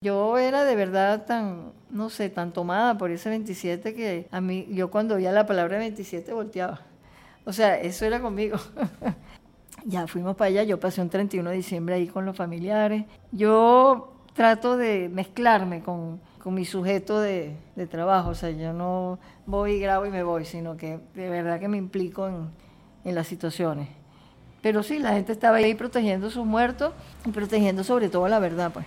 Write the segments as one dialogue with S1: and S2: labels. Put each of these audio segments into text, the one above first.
S1: Yo era de verdad tan, no sé, tan tomada por ese 27 que a mí, yo cuando oía la palabra 27 volteaba. O sea, eso era conmigo. ya fuimos para allá, yo pasé un 31 de diciembre ahí con los familiares. Yo trato de mezclarme con, con mi sujeto de, de, trabajo, o sea, yo no voy, grabo y me voy, sino que de verdad que me implico en, en las situaciones. Pero sí, la gente estaba ahí protegiendo sus muertos y protegiendo sobre todo la verdad, pues.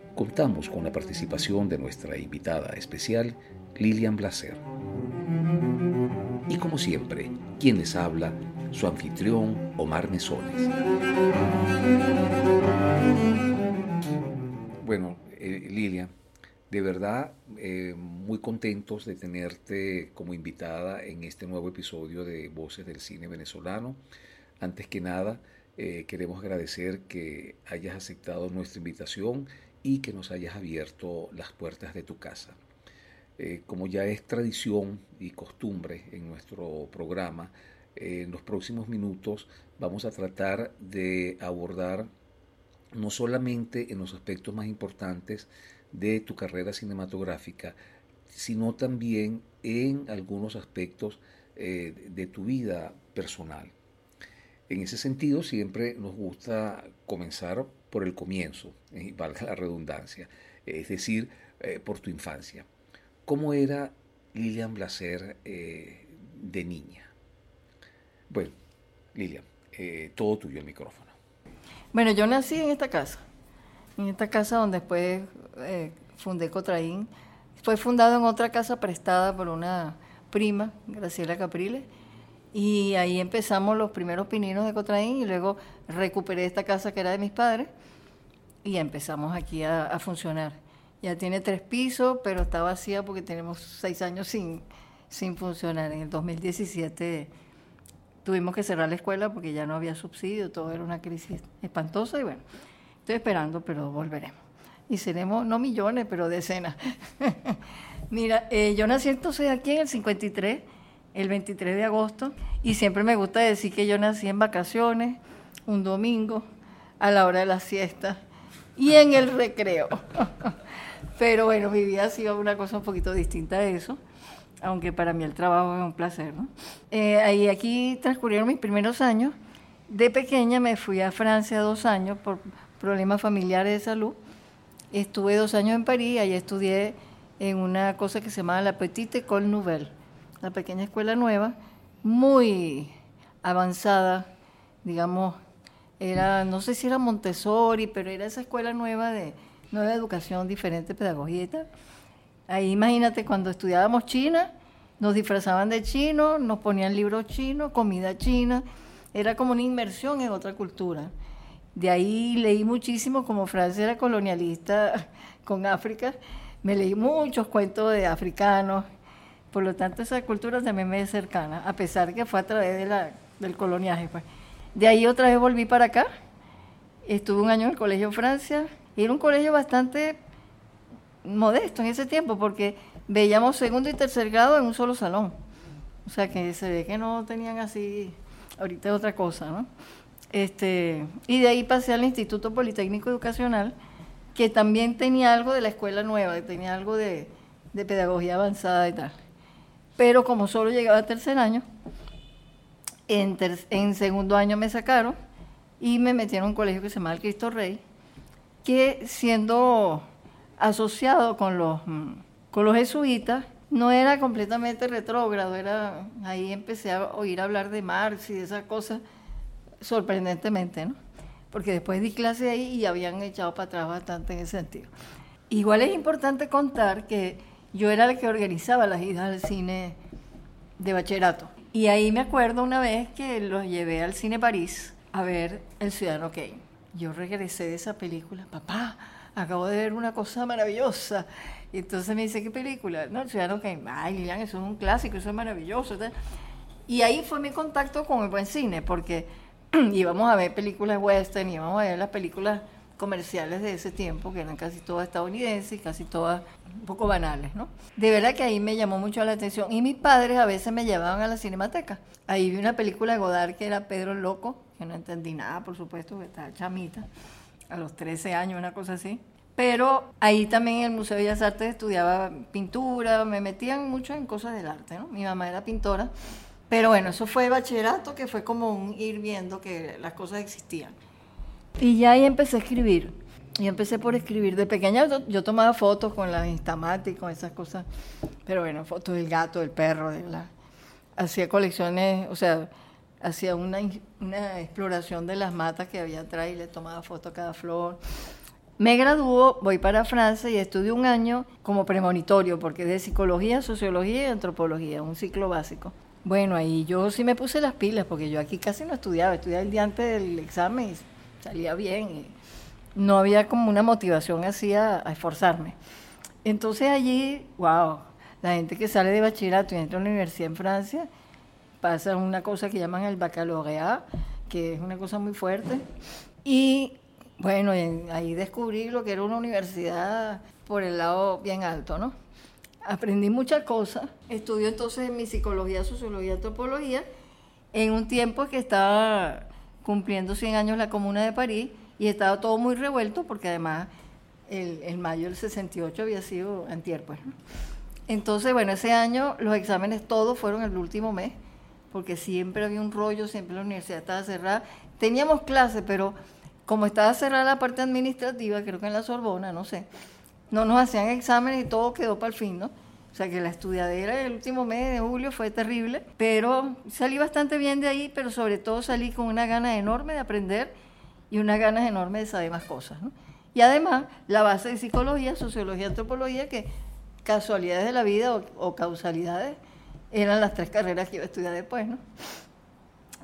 S2: contamos con la participación de nuestra invitada especial, Lilian Blaser. Y como siempre, quien les habla, su anfitrión, Omar Mesones. Bueno, eh, Lilian, de verdad eh, muy contentos de tenerte como invitada en este nuevo episodio de Voces del Cine Venezolano. Antes que nada, eh, queremos agradecer que hayas aceptado nuestra invitación y que nos hayas abierto las puertas de tu casa. Eh, como ya es tradición y costumbre en nuestro programa, eh, en los próximos minutos vamos a tratar de abordar no solamente en los aspectos más importantes de tu carrera cinematográfica, sino también en algunos aspectos eh, de tu vida personal. En ese sentido, siempre nos gusta comenzar por el comienzo, y valga la redundancia, es decir, eh, por tu infancia. ¿Cómo era Lilian Blaser eh, de niña? Bueno, Lilian, eh, todo tuyo el micrófono.
S1: Bueno, yo nací en esta casa, en esta casa donde después fundé Cotraín. Fue fundado en otra casa prestada por una prima, Graciela Capriles, y ahí empezamos los primeros pininos de Cotraín y luego recuperé esta casa que era de mis padres y empezamos aquí a, funcionar. Ya tiene tres pisos, pero está vacía porque tenemos seis años sin, sin funcionar. En el 2017 tuvimos que cerrar la escuela porque ya no había subsidio, todo era una crisis espantosa y bueno, estoy esperando, pero volveremos. Y seremos, no millones, pero decenas. Mira, eh, yo nací entonces aquí en el 53 el 23 de agosto y siempre me gusta decir que yo nací en vacaciones, un domingo, a la hora de la siesta y en el recreo. Pero bueno, mi vida ha sido una cosa un poquito distinta a eso, aunque para mí el trabajo es un placer. ¿no? Eh, ahí aquí transcurrieron mis primeros años. De pequeña me fui a Francia dos años por problemas familiares de salud. Estuve dos años en París, ahí estudié en una cosa que se llama la Petite École Nouvelle la pequeña escuela nueva, muy avanzada, digamos, era, no sé si era Montessori, pero era esa escuela nueva de nueva educación, diferente pedagogía y tal. Ahí imagínate cuando estudiábamos China, nos disfrazaban de chino, nos ponían libros chinos, comida china, era como una inmersión en otra cultura. De ahí leí muchísimo, como Francia era colonialista con África, me leí muchos cuentos de africanos, por lo tanto, esa cultura también me es cercana, a pesar que fue a través de la, del coloniaje. Pues. De ahí otra vez volví para acá. Estuve un año en el Colegio Francia. Era un colegio bastante modesto en ese tiempo, porque veíamos segundo y tercer grado en un solo salón. O sea que se ve que no tenían así, ahorita es otra cosa, ¿no? Este, y de ahí pasé al Instituto Politécnico Educacional, que también tenía algo de la escuela nueva, tenía algo de, de pedagogía avanzada y tal pero como solo llegaba a tercer año, en, segundo año me sacaron y me metieron en un colegio que se llama el Cristo Rey, que siendo asociado con los, mm, con los jesuitas, no era completamente retrógrado, era, ahí empecé a oír hablar de Marx y de esas cosas, sorprendentemente, ¿no? Porque después di clase ahí y habían echado para atrás bastante en ese sentido. Igual es importante contar que yo era la que organizaba las idas al cine de bachillerato. Y ahí me acuerdo una vez que los llevé al cine París a ver El Ciudadano Kane. Yo regresé de esa película, papá, acabo de ver una cosa maravillosa. Y entonces me dice, ¿qué película? No, El Ciudadano Kane. Ay, Lilian, eso es un clásico, eso es maravilloso. Y ahí fue mi contacto con el buen cine, porque íbamos a ver películas western, íbamos a ver las películas comerciales de ese tiempo, que eran casi todas estadounidenses casi todas un poco banales, ¿no? De verdad que ahí me llamó mucho la atención. Y mis padres a veces me llevaban a la cinemateca. Ahí vi una película de Godard que era Pedro el Loco, que no entendí nada, por supuesto, que estaba chamita, a los 13 años, una cosa así. Pero ahí también en el Museo de Bellas Artes estudiaba pintura, me metían mucho en cosas del arte, ¿no? Mi mamá era pintora, pero bueno, eso fue bachillerato, que fue como un ir viendo que las cosas existían. Y ya ahí empecé a escribir. Y empecé por escribir. De pequeña yo, tomaba fotos con las Instamat y con esas cosas. Pero bueno, fotos del gato, del perro, de la... Hacía colecciones, o sea, hacía una, una exploración de las matas que había atrás y le tomaba fotos a cada flor. Me graduó, voy para Francia y estudio un año como premonitorio, porque es de psicología, sociología y antropología, un ciclo básico. Bueno, ahí yo sí me puse las pilas, porque yo aquí casi no estudiaba, estudiaba el día antes del examen salía bien. Y no había como una motivación así a, esforzarme. Entonces allí, wow, la gente que sale de bachillerato y entra a la universidad en Francia, pasa una cosa que llaman el baccalaureat, que es una cosa muy fuerte. Y bueno, ahí descubrí lo que era una universidad por el lado bien alto, ¿no? Aprendí muchas cosas. Estudio entonces mi psicología, sociología, antropología, en un tiempo que estaba cumpliendo 100 años la Comuna de París y estaba todo muy revuelto porque además el, mayo del 68 había sido antier, pues. Entonces, bueno, ese año los exámenes todos fueron el último mes, porque siempre había un rollo, siempre la universidad estaba cerrada. Teníamos clases, pero como estaba cerrada la parte administrativa, creo que en la Sorbona, no sé, no nos hacían exámenes y todo quedó para el fin, ¿no? O sea que la estudiadera el último mes de julio fue terrible, pero salí bastante bien de ahí, pero sobre todo salí con una gana enorme de aprender y unas ganas enormes de saber más cosas. ¿no? Y además, la base de psicología, sociología, antropología, que casualidades de la vida o, causalidades eran las tres carreras que iba a estudiar después. ¿no?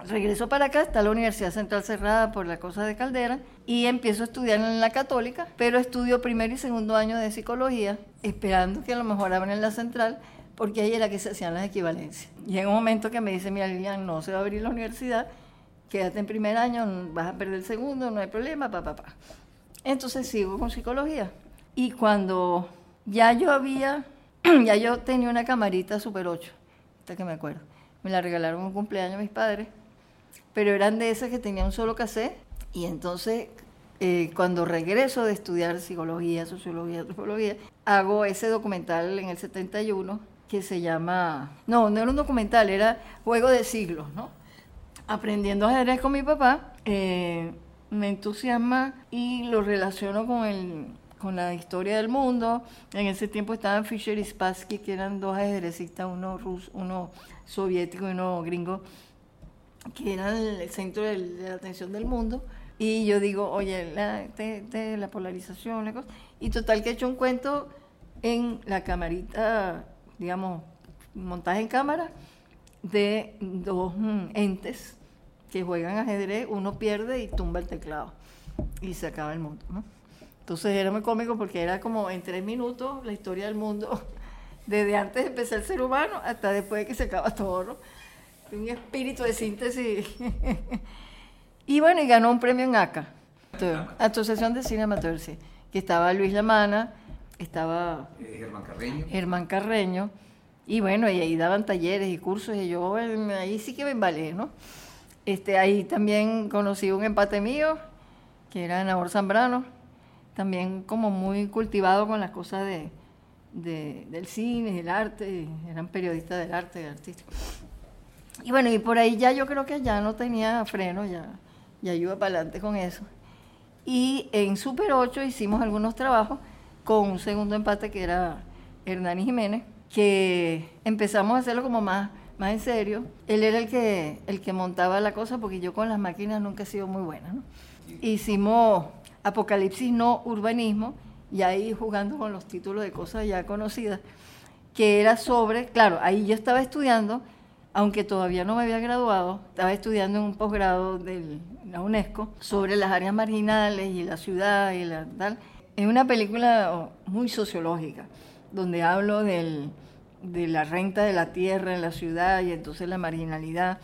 S1: Regreso para acá, está la Universidad Central cerrada por la cosa de Caldera y empiezo a estudiar en la católica, pero estudio primer y segundo año de psicología, esperando que a lo mejor abran la central, porque ahí era que se hacían las equivalencias. En un momento que me dice, mira Lilian, no se va a abrir la universidad, quédate en primer año, vas a perder el segundo, no hay problema, papá, papá. Entonces sigo con psicología. Y cuando ya yo había, ya yo tenía una camarita Super 8, hasta que me acuerdo, me la regalaron un cumpleaños mis padres, pero eran de esas que tenían un solo cassette. Y entonces, eh, cuando regreso de estudiar psicología, sociología, antropología, hago ese documental en el 71 que se llama, no, no era un documental, era Juego de Siglos, ¿no? aprendiendo ajedrez con mi papá, eh, me entusiasma y lo relaciono con, el, con la historia del mundo. En ese tiempo estaban Fischer y Spassky, que eran dos ajedrecistas, uno, ruso, uno soviético y uno gringo, que eran el centro de, la atención del mundo. Y yo digo, oye, la, la polarización, la. Y total que he hecho un cuento en la camarita, digamos, montaje en cámara, de dos mm, entes que juegan ajedrez, uno pierde y tumba el teclado y se acaba el mundo. Entonces era muy cómico porque era como en tres minutos la historia del mundo, desde antes de empezar el ser humano hasta después de que se acaba todo. ¿no? Un espíritu de síntesis. y bueno, y ganó un premio en ACA, Asociación de Cine Amateur, sí, que estaba Luis Lamana, estaba
S2: eh, Germán Carreño.
S1: Germán Carreño. Y bueno, y ahí daban talleres y cursos y yo ahí sí que me embalé, ¿no? Este, ahí también conocí un empate mío, que era Nabor Zambrano, también como muy cultivado con las cosas de, del cine, del arte, eran periodistas del arte, artístico. Y bueno, y por ahí ya yo creo que ya no tenía freno, ya, ya iba para adelante con eso. Y en Super 8 hicimos algunos trabajos con un segundo empate que era Hernán Jiménez, que empezamos a hacerlo como más más en serio, él era el que, el que montaba la cosa porque yo con las máquinas nunca he sido muy buena. Hicimos Apocalipsis no urbanismo y ahí jugando con los títulos de cosas ya conocidas, que era sobre, claro, ahí yo estaba estudiando aunque todavía no me había graduado, estaba estudiando en un posgrado de la UNESCO sobre las áreas marginales y la ciudad y la tal. Es una película muy sociológica, donde hablo del, de la renta de la tierra en la ciudad y entonces la marginalidad.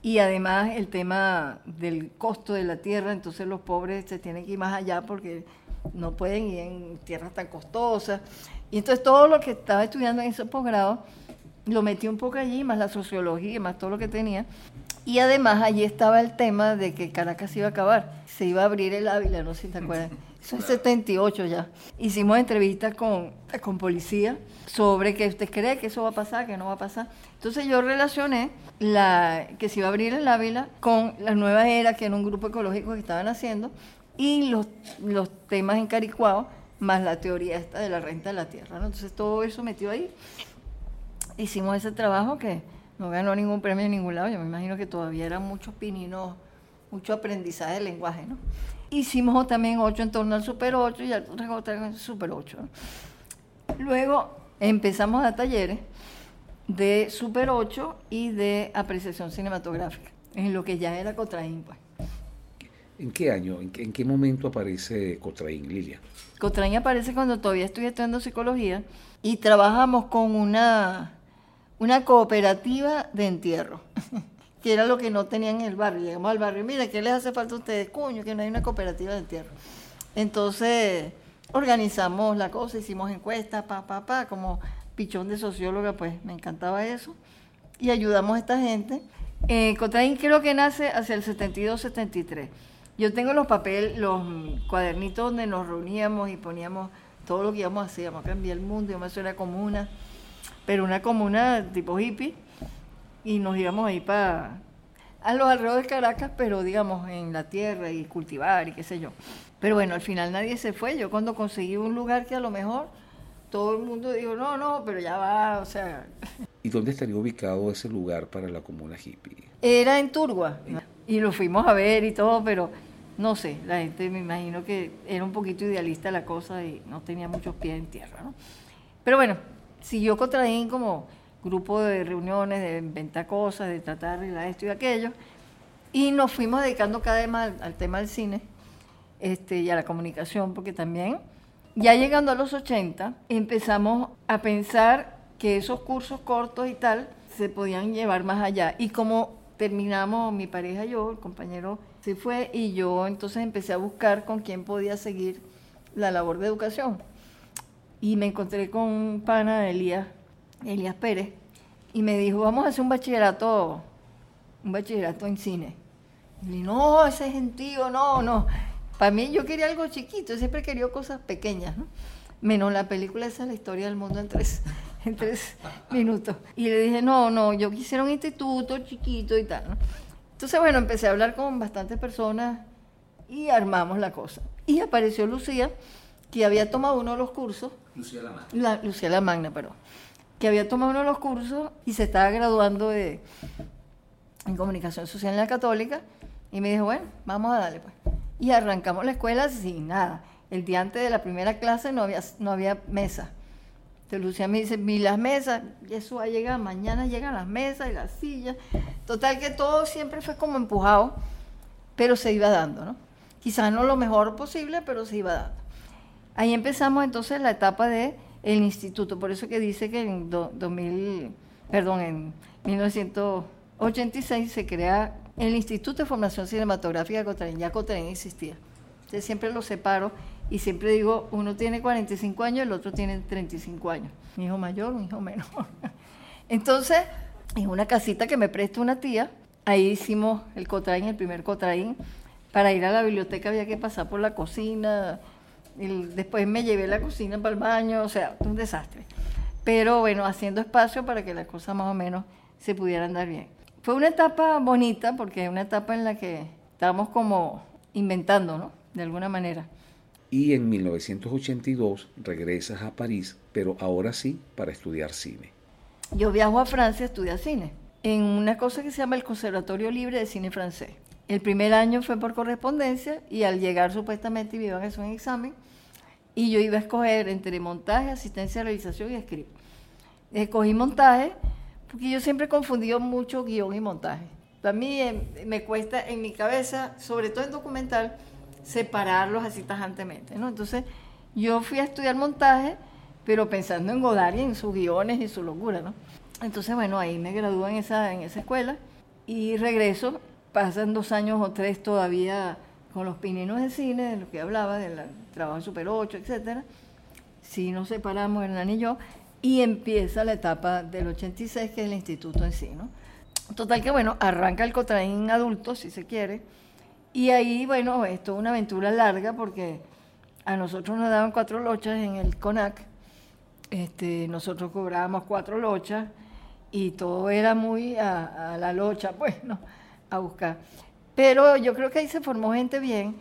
S1: Y además el tema del costo de la tierra, entonces los pobres se tienen que ir más allá porque no pueden ir en tierras tan costosas. Y entonces todo lo que estaba estudiando en ese posgrado lo metí un poco allí, más la sociología, más todo lo que tenía. Y además allí estaba el tema de que Caracas iba a acabar, se iba a abrir el Ávila, no sé si te acuerdas. Eso es 78 ya. Hicimos entrevistas con, con policía sobre que usted cree que eso va a pasar, que no va a pasar. Entonces yo relacioné la, que se iba a abrir el Ávila con la nueva era, que era un grupo ecológico que estaban haciendo, y los, los temas en Caricuao, más la teoría esta de la renta de la tierra. Entonces todo eso metió ahí hicimos ese trabajo que no ganó ningún premio en ningún lado. Yo me imagino que todavía eran muchos pininos, mucho aprendizaje de lenguaje, ¿no? Hicimos también ocho en torno al Super 8 y en el Super 8. Luego empezamos a talleres de Super 8 y de apreciación cinematográfica, en lo que ya era Cotraín, pues.
S2: ¿En qué año, en qué, momento aparece Cotraín, Lilia?
S1: Cotraín aparece cuando todavía estoy estudiando psicología y trabajamos con una una cooperativa de entierro, que era lo que no tenían en el barrio. Llegamos al barrio, mira, ¿qué les hace falta a ustedes? Coño, que no hay una cooperativa de entierro. Entonces organizamos la cosa, hicimos encuestas, pa, pa, pa, como pichón de socióloga, pues me encantaba eso. Y ayudamos a esta gente. Eh, Cotraín creo que nace hacia el 72-73. Yo tengo los papeles, los cuadernitos donde nos reuníamos y poníamos todo lo que íbamos a hacer, íbamos a cambiar el mundo, íbamos a hacer una comuna pero una comuna tipo hippie, y nos íbamos ahí para a los alrededores de Caracas, pero digamos en la tierra y cultivar y qué sé yo. Pero bueno, al final nadie se fue. Yo cuando conseguí un lugar que a lo mejor todo el mundo dijo, no, no, pero ya va, o sea...
S2: ¿Y dónde estaría ubicado ese lugar para la comuna hippie?
S1: Era en Turgua, y lo fuimos a ver y todo, pero no sé, la gente me imagino que era un poquito idealista la cosa y no tenía muchos pies en tierra, ¿no? Pero bueno, siguió Cotraín como grupo de reuniones, de inventar cosas, de tratar de esto y aquello. Y nos fuimos dedicando cada vez más al, tema del cine este, y a la comunicación, porque también, ya llegando a los 80, empezamos a pensar que esos cursos cortos y tal se podían llevar más allá. Y como terminamos, mi pareja y yo, el compañero se fue, y yo entonces empecé a buscar con quién podía seguir la labor de educación y me encontré con un pana, Elías, Elías Pérez, y me dijo, vamos a hacer un bachillerato, un bachillerato en cine. Y le dije, no, ese es gentío, no, no. Para mí yo quería algo chiquito, siempre quería cosas pequeñas, ¿no? Menos la película esa, la historia del mundo en tres, en tres minutos. Y le dije, no, no, yo quisiera un instituto chiquito y tal, ¿no? Entonces, bueno, empecé a hablar con bastantes personas y armamos la cosa. Y apareció Lucía, que había tomado uno de los cursos.
S2: Lucía La Magna.
S1: Lucía La Magna, perdón. Que había tomado uno de los cursos y se estaba graduando de, en comunicación social en la católica. Y me dijo, bueno, vamos a darle pues. Y arrancamos la escuela sin nada. El día antes de la primera clase no había, no había mesa. Entonces Lucía me dice, vi las mesas, y eso va a llegar, mañana llegan las mesas y las sillas. Total que todo siempre fue como empujado, pero se iba dando, ¿no? Quizás no lo mejor posible, pero se iba dando. Ahí empezamos entonces la etapa de el instituto, por eso que dice que en 2000, perdón, en 1986 se crea el Instituto de Formación Cinematográfica de Cotraín, ya Cotraín existía. Entonces siempre lo separo y siempre digo, uno tiene 45 años, el otro tiene 35 años. Hijo mayor, hijo menor. Entonces, en una casita que me presta una tía, ahí hicimos el Cotraín, el primer Cotraín. Para ir a la biblioteca había que pasar por la cocina, después me llevé la cocina para el baño, o sea, un desastre. Pero bueno, haciendo espacio para que las cosas más o menos se pudieran dar bien. Fue una etapa bonita porque es una etapa en la que estábamos como inventando, ¿no? De alguna manera.
S2: Y en 1982 regresas a París, pero ahora sí para estudiar cine.
S1: Yo viajo a Francia a estudiar cine, en una cosa que se llama el Conservatorio Libre de Cine Francés. El primer año fue por correspondencia y al llegar supuestamente me iban a hacer un examen y yo iba a escoger entre montaje, asistencia, realización y script. Escogí montaje porque yo siempre he confundido mucho guion y montaje. A mí eh, me cuesta en mi cabeza, sobre todo en documental, separarlos así tajantemente, ¿no? Entonces, yo fui a estudiar montaje, pero pensando en Godard y en sus guiones y su locura, ¿no? Entonces, bueno, ahí me gradué en esa, en esa escuela y regreso, pasan dos años o tres todavía con los pininos de cine, de lo que hablaba, del trabajo en Super 8, etcétera. Sí nos separamos Hernán y yo, y empieza la etapa del 86, que es el instituto en sí, ¿no? Total que, bueno, arranca el Cotraín adulto, si se quiere, y ahí, bueno, es una aventura larga porque a nosotros nos daban cuatro lochas en el CONAC, este, nosotros cobrábamos cuatro lochas y todo era muy a, la locha, pues, ¿no? A buscar. Pero yo creo que ahí se formó gente bien.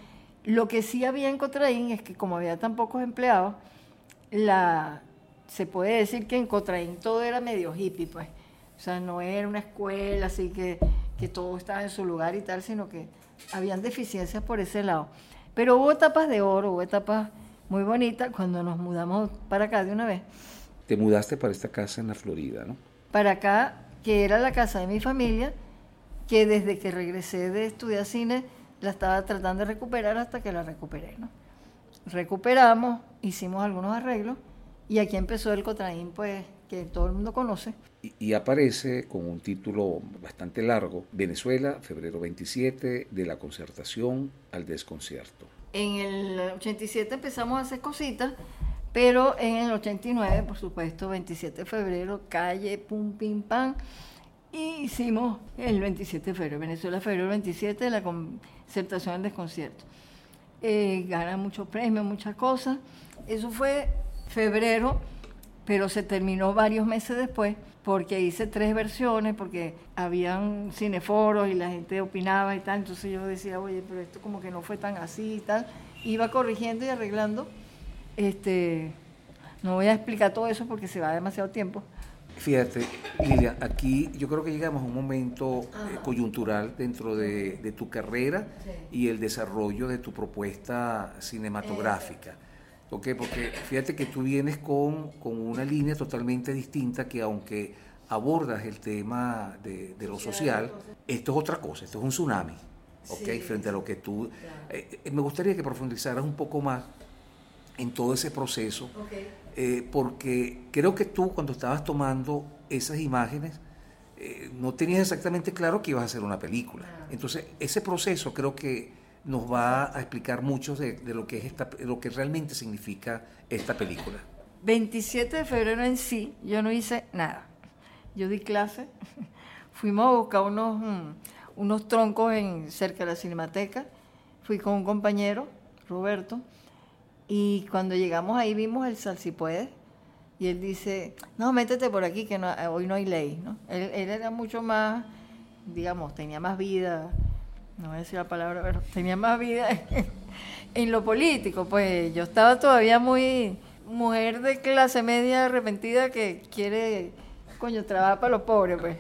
S1: Lo que sí había en Cotraín es que como había tan pocos empleados, la, se puede decir que en Cotraín todo era medio hippie, pues. O sea, no era una escuela así que, que todo estaba en su lugar y tal, sino que habían deficiencias por ese lado. Pero hubo etapas de oro, hubo etapas muy bonitas cuando nos mudamos para acá de una vez.
S2: Te mudaste para esta casa en la Florida, ¿no?
S1: Para acá, que era la casa de mi familia, que desde que regresé de estudiar cine la estaba tratando de recuperar hasta que la recuperé, ¿no? Recuperamos, hicimos algunos arreglos y aquí empezó el Cotraín, pues, que todo el mundo conoce.
S2: Y, aparece con un título bastante largo, Venezuela, febrero 27, de la concertación al desconcierto.
S1: En el 87 empezamos a hacer cositas, pero en el 89, por supuesto, 27 de febrero, calle, pum, pim, pam, y hicimos el 27 de febrero, Venezuela, febrero 27, de la concertación al desconcierto. Eh, gana muchos premios, muchas cosas. Eso fue febrero, pero se terminó varios meses después porque hice tres versiones, porque habían cineforos y la gente opinaba y tal, entonces yo decía, oye, pero esto como que no fue tan así y tal, iba corrigiendo y arreglando. Este, no voy a explicar todo eso porque se va demasiado tiempo.
S2: Fíjate, Lilia, aquí yo creo que llegamos a un momento eh, coyuntural dentro de, tu carrera y el desarrollo de tu propuesta cinematográfica. Porque fíjate que tú vienes con, una línea totalmente distinta que aunque abordas el tema de, lo social, esto es otra cosa, esto es un tsunami, ¿ok? Frente a lo que tú... Eh, eh, me gustaría que profundizaras un poco más en todo ese proceso, eh, porque creo que tú cuando estabas tomando esas imágenes, no tenías exactamente claro que ibas a hacer una película. Ah. Entonces, ese proceso creo que nos va a explicar mucho de, lo que es esta, lo que realmente significa esta película.
S1: 27 de febrero en sí, yo no hice nada. Yo di clase, fuimos a buscar unos, mm, unos troncos en, cerca de la cinemateca, fui con un compañero, Roberto, y cuando llegamos ahí vimos el salsipuede, y él dice, no, métete por aquí, que hoy no hay ley. ¿no? Él, él era mucho más, digamos, tenía más vida, no voy a decir la palabra, pero tenía más vida en, lo político. Pues yo estaba todavía muy mujer de clase media arrepentida que quiere, coño, trabajar para los pobres, pues.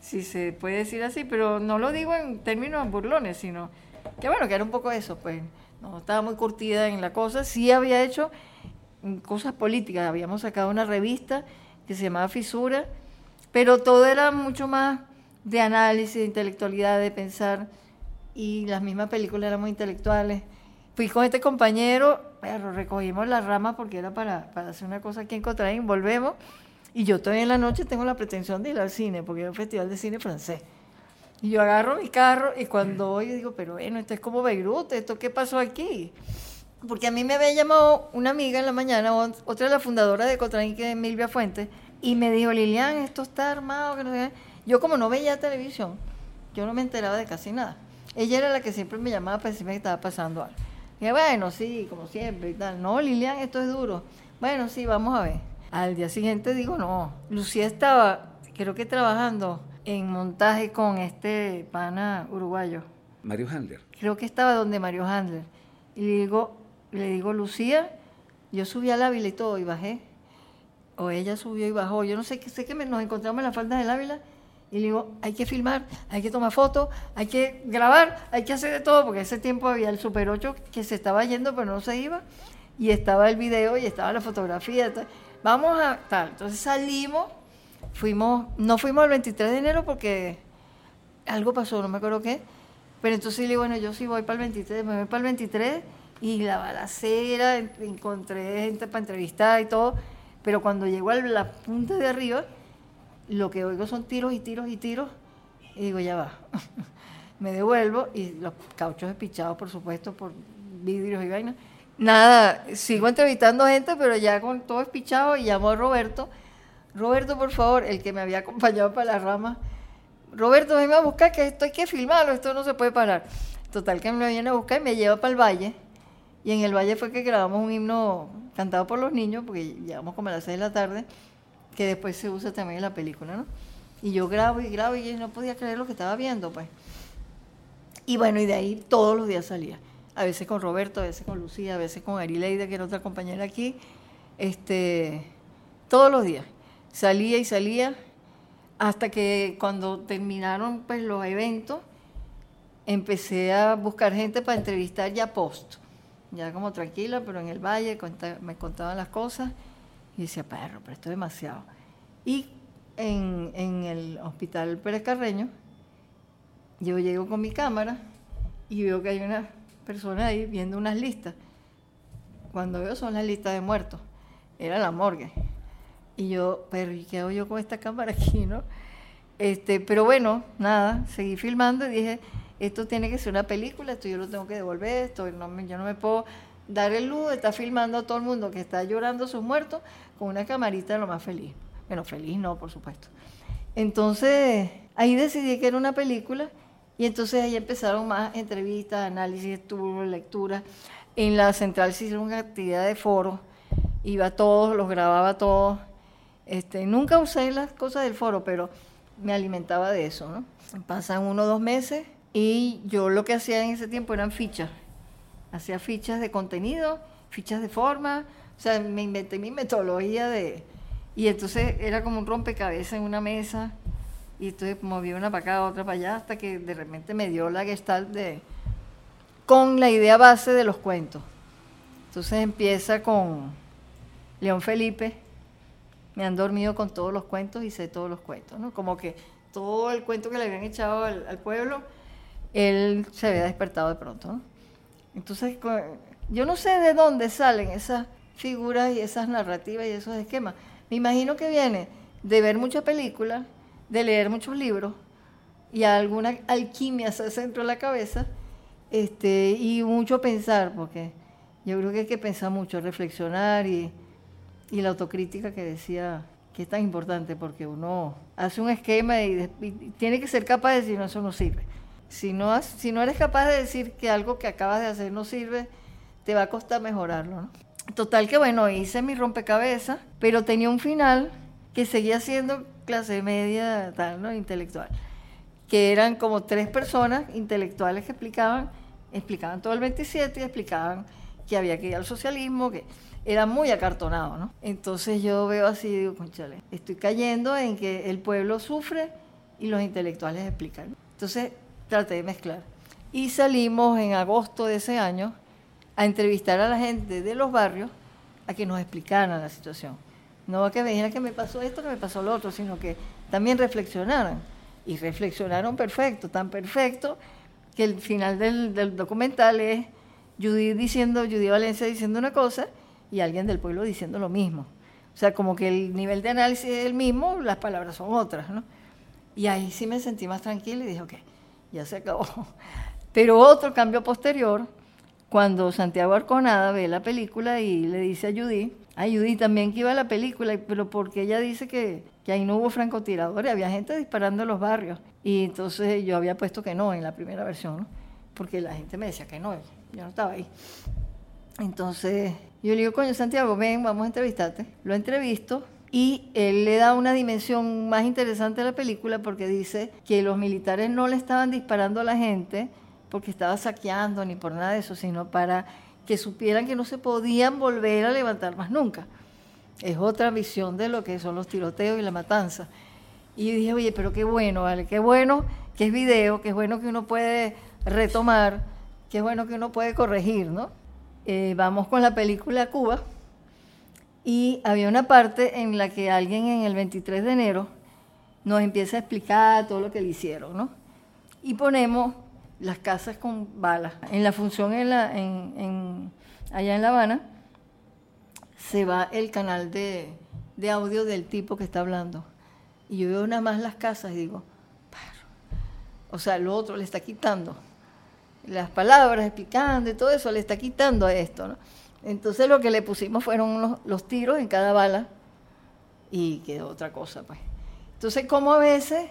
S1: Si se puede decir así, pero no lo digo en términos burlones, sino que bueno, que era un poco eso, pues. No estaba muy curtida en la cosa. Sí había hecho cosas políticas. Habíamos sacado una revista que se llamaba Fisura, pero todo era mucho más de análisis, de intelectualidad, de pensar y las mismas películas eran muy intelectuales. Fui con este compañero, pero recogimos las ramas porque era para, para hacer una cosa aquí en Cotraín, volvemos y yo todavía en la noche tengo la pretensión de ir al cine porque es un festival de cine francés. Y yo agarro mi carro y cuando voy digo, pero bueno, esto es como Beirut, ¿esto qué pasó aquí? Porque a mí me había llamado una amiga en la mañana, otra de las fundadoras de Cotraín, que es Milvia Fuentes, y me dijo, Lilian, esto está armado. Que no. Yo como no veía televisión, yo no me enteraba de casi nada. Ella era la que siempre me llamaba para decirme que estaba pasando algo. Y bueno, sí, como siempre y tal. No, Lilian, esto es duro. Bueno, sí, vamos a ver. Al día siguiente digo, no. Lucía estaba, creo que trabajando en montaje con este pana uruguayo.
S2: Mario Handler.
S1: Creo que estaba donde Mario Handler. Y le digo, le digo, Lucía, yo subí al Ávila y todo y bajé. O ella subió y bajó. Yo no sé, sé que nos encontramos en la falda del Ávila y le digo, hay que filmar, hay que tomar fotos, hay que grabar, hay que hacer de todo, porque ese tiempo había el Super 8 que se estaba yendo, pero no se iba, y estaba el video y estaba la fotografía. Vamos a tal. Entonces salimos Fuimos, no fuimos el 23 de enero porque algo pasó, no me acuerdo qué. Pero entonces le digo, bueno, yo sí voy para el 23, me voy para el 23 y la balacera, encontré gente para entrevistar y todo. Pero cuando llego a la punta de arriba, lo que oigo son tiros y tiros y tiros. Y digo, ya va. me devuelvo y los cauchos despichados, por supuesto, por vidrios y vainas. Nada, sigo entrevistando gente, pero ya con todo espichado y llamo a Roberto. Roberto, por favor, el que me había acompañado para la rama. Roberto, venme a buscar que esto hay que filmarlo, esto no se puede parar. Total que me viene a buscar y me lleva para el valle. Y en el valle fue que grabamos un himno cantado por los niños, porque llegamos como a las 6 de la tarde, que después se usa también en la película, ¿no? Y yo grabo y grabo y no podía creer lo que estaba viendo, pues. Y bueno, y de ahí todos los días salía. A veces con Roberto, a veces con Lucía, a veces con Arileida, que era otra compañera aquí. Este, todos los días. Salía y salía hasta que cuando terminaron pues, los eventos, empecé a buscar gente para entrevistar ya post. Ya como tranquila, pero en el valle me contaban las cosas y decía, perro, pero esto es demasiado. Y en, en el hospital Pérez Carreño, yo llego con mi cámara y veo que hay una persona ahí viendo unas listas. Cuando veo son las listas de muertos. Era la morgue. Y yo, pero ¿y qué hago yo con esta cámara aquí, no? Este, pero bueno, nada, seguí filmando y dije, esto tiene que ser una película, esto yo lo tengo que devolver, esto no yo no me puedo dar el lujo de estar filmando a todo el mundo que está llorando sus muertos con una camarita de lo más feliz. Bueno, feliz no, por supuesto. Entonces, ahí decidí que era una película y entonces ahí empezaron más entrevistas, análisis, estudios, lecturas. En la central se hicieron una actividad de foro, iba todos, los grababa todos. Este, nunca usé las cosas del foro, pero me alimentaba de eso. Pasan uno o dos meses y yo lo que hacía en ese tiempo eran fichas. Hacía fichas de contenido, fichas de forma, o sea, me inventé mi metodología de... Y entonces era como un rompecabezas en una mesa y entonces moví una para acá, otra para allá, hasta que de repente me dio la gestalt de, con la idea base de los cuentos. Entonces empieza con León Felipe, me han dormido con todos los cuentos y sé todos los cuentos, ¿no? Como que todo el cuento que le habían echado al, pueblo, él se había despertado de pronto, ¿no? Entonces, yo no sé de dónde salen esas figuras y esas narrativas y esos esquemas. Me imagino que viene de ver muchas películas de leer muchos libros y alguna alquimia se hace dentro de la cabeza este, y mucho pensar, porque yo creo que hay que pensar mucho, reflexionar y, y la autocrítica que decía que es tan importante, porque uno hace un esquema y, tiene que ser capaz de decir, no, eso no sirve. Si no, si no eres capaz de decir que algo que acabas de hacer no sirve, te va a costar mejorarlo. Total que bueno, hice mi rompecabezas, pero tenía un final que seguía siendo clase media tal, ¿no? intelectual, que eran como tres personas intelectuales que explicaban, explicaban todo el 27 y explicaban que había que ir al socialismo, que era muy acartonado, ¿no? Entonces yo veo así digo, conchale, estoy cayendo en que el pueblo sufre y los intelectuales explican. Entonces traté de mezclar. Y salimos en agosto de ese año a entrevistar a la gente de los barrios a que nos explicaran la situación. No que me dijeran que me pasó esto, que me pasó lo otro, sino que también reflexionaran. Y reflexionaron perfecto, tan perfecto, que el final del, documental es Judy diciendo, Judy Valencia diciendo una cosa y alguien del pueblo diciendo lo mismo. O sea, como que el nivel de análisis es el mismo, las palabras son otras, ¿no? Y ahí sí me sentí más tranquila y dije, ok, ya se acabó. Pero otro cambio posterior, cuando Santiago Arconada ve la película y le dice a Judy, a Judy también que iba a la película, pero porque ella dice que, que ahí no hubo francotiradores, había gente disparando en los barrios. Y entonces yo había puesto que no en la primera versión, porque la gente me decía que no, yo no estaba ahí. Entonces yo le digo, coño Santiago, ven, vamos a entrevistarte. Lo entrevisto y él le da una dimensión más interesante a la película porque dice que los militares no le estaban disparando a la gente porque estaba saqueando ni por nada de eso, sino para que supieran que no se podían volver a levantar más nunca. Es otra visión de lo que son los tiroteos y la matanza. Y dije, oye, pero qué bueno, ¿vale? Qué bueno que es video, qué bueno que uno puede retomar, qué bueno que uno puede corregir, ¿no? Eh, vamos con la película Cuba Y había una parte en la que alguien en el 23 de enero nos empieza a explicar todo lo que le hicieron, ¿no? Y ponemos las casas con balas. En la función en la, en, allá en La Habana se va el canal de, de audio del tipo que está hablando. Y yo veo nada más las casas y digo, o sea, lo otro le está quitando. Las palabras explicando y todo eso le está quitando a esto. ¿no? Entonces lo que le pusimos fueron los, tiros en cada bala y quedó otra cosa. pues. Entonces, como a veces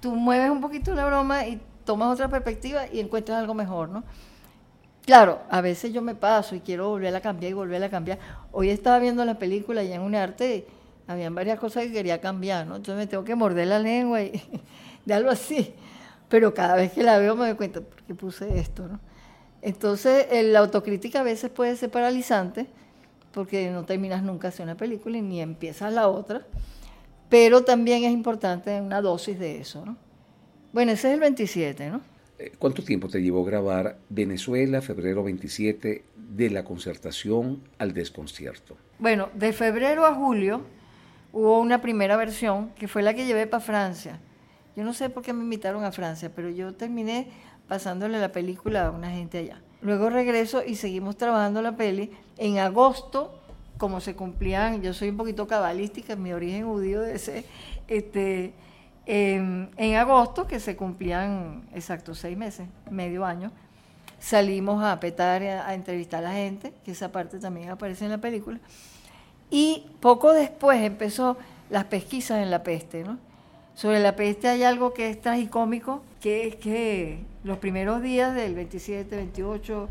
S1: tú mueves un poquito la broma y tomas otra perspectiva y encuentras algo mejor, ¿no? Claro, a veces yo me paso y quiero volver a cambiar y volver a cambiar. Hoy estaba viendo la película y en un arte habían varias cosas que quería cambiar, ¿no? Entonces me tengo que morder la lengua y de algo así pero cada vez que la veo me doy cuenta, ¿por qué puse esto? ¿no? Entonces, la autocrítica a veces puede ser paralizante, porque no terminas nunca hacer una película y ni empiezas la otra, pero también es importante una dosis de eso. ¿no? Bueno, ese es el 27, ¿no?
S2: Eh, ¿Cuánto tiempo te llevó grabar Venezuela, febrero 27, de la concertación al desconcierto?
S1: Bueno, de febrero a julio hubo una primera versión que fue la que llevé para Francia yo no sé por qué me invitaron a Francia, pero yo terminé pasándole la película a una gente allá. Luego regreso y seguimos trabajando la peli. En agosto, como se cumplían, yo soy un poquito cabalística, mi origen judío de ese, este, en, agosto, que se cumplían exacto seis meses, medio año, salimos a petar, a, a entrevistar a la gente, que esa parte también aparece en la película. Y poco después empezó las pesquisas en la peste, ¿no? Sobre la peste hay algo que es tragicómico, que es que los primeros días del 27, 28,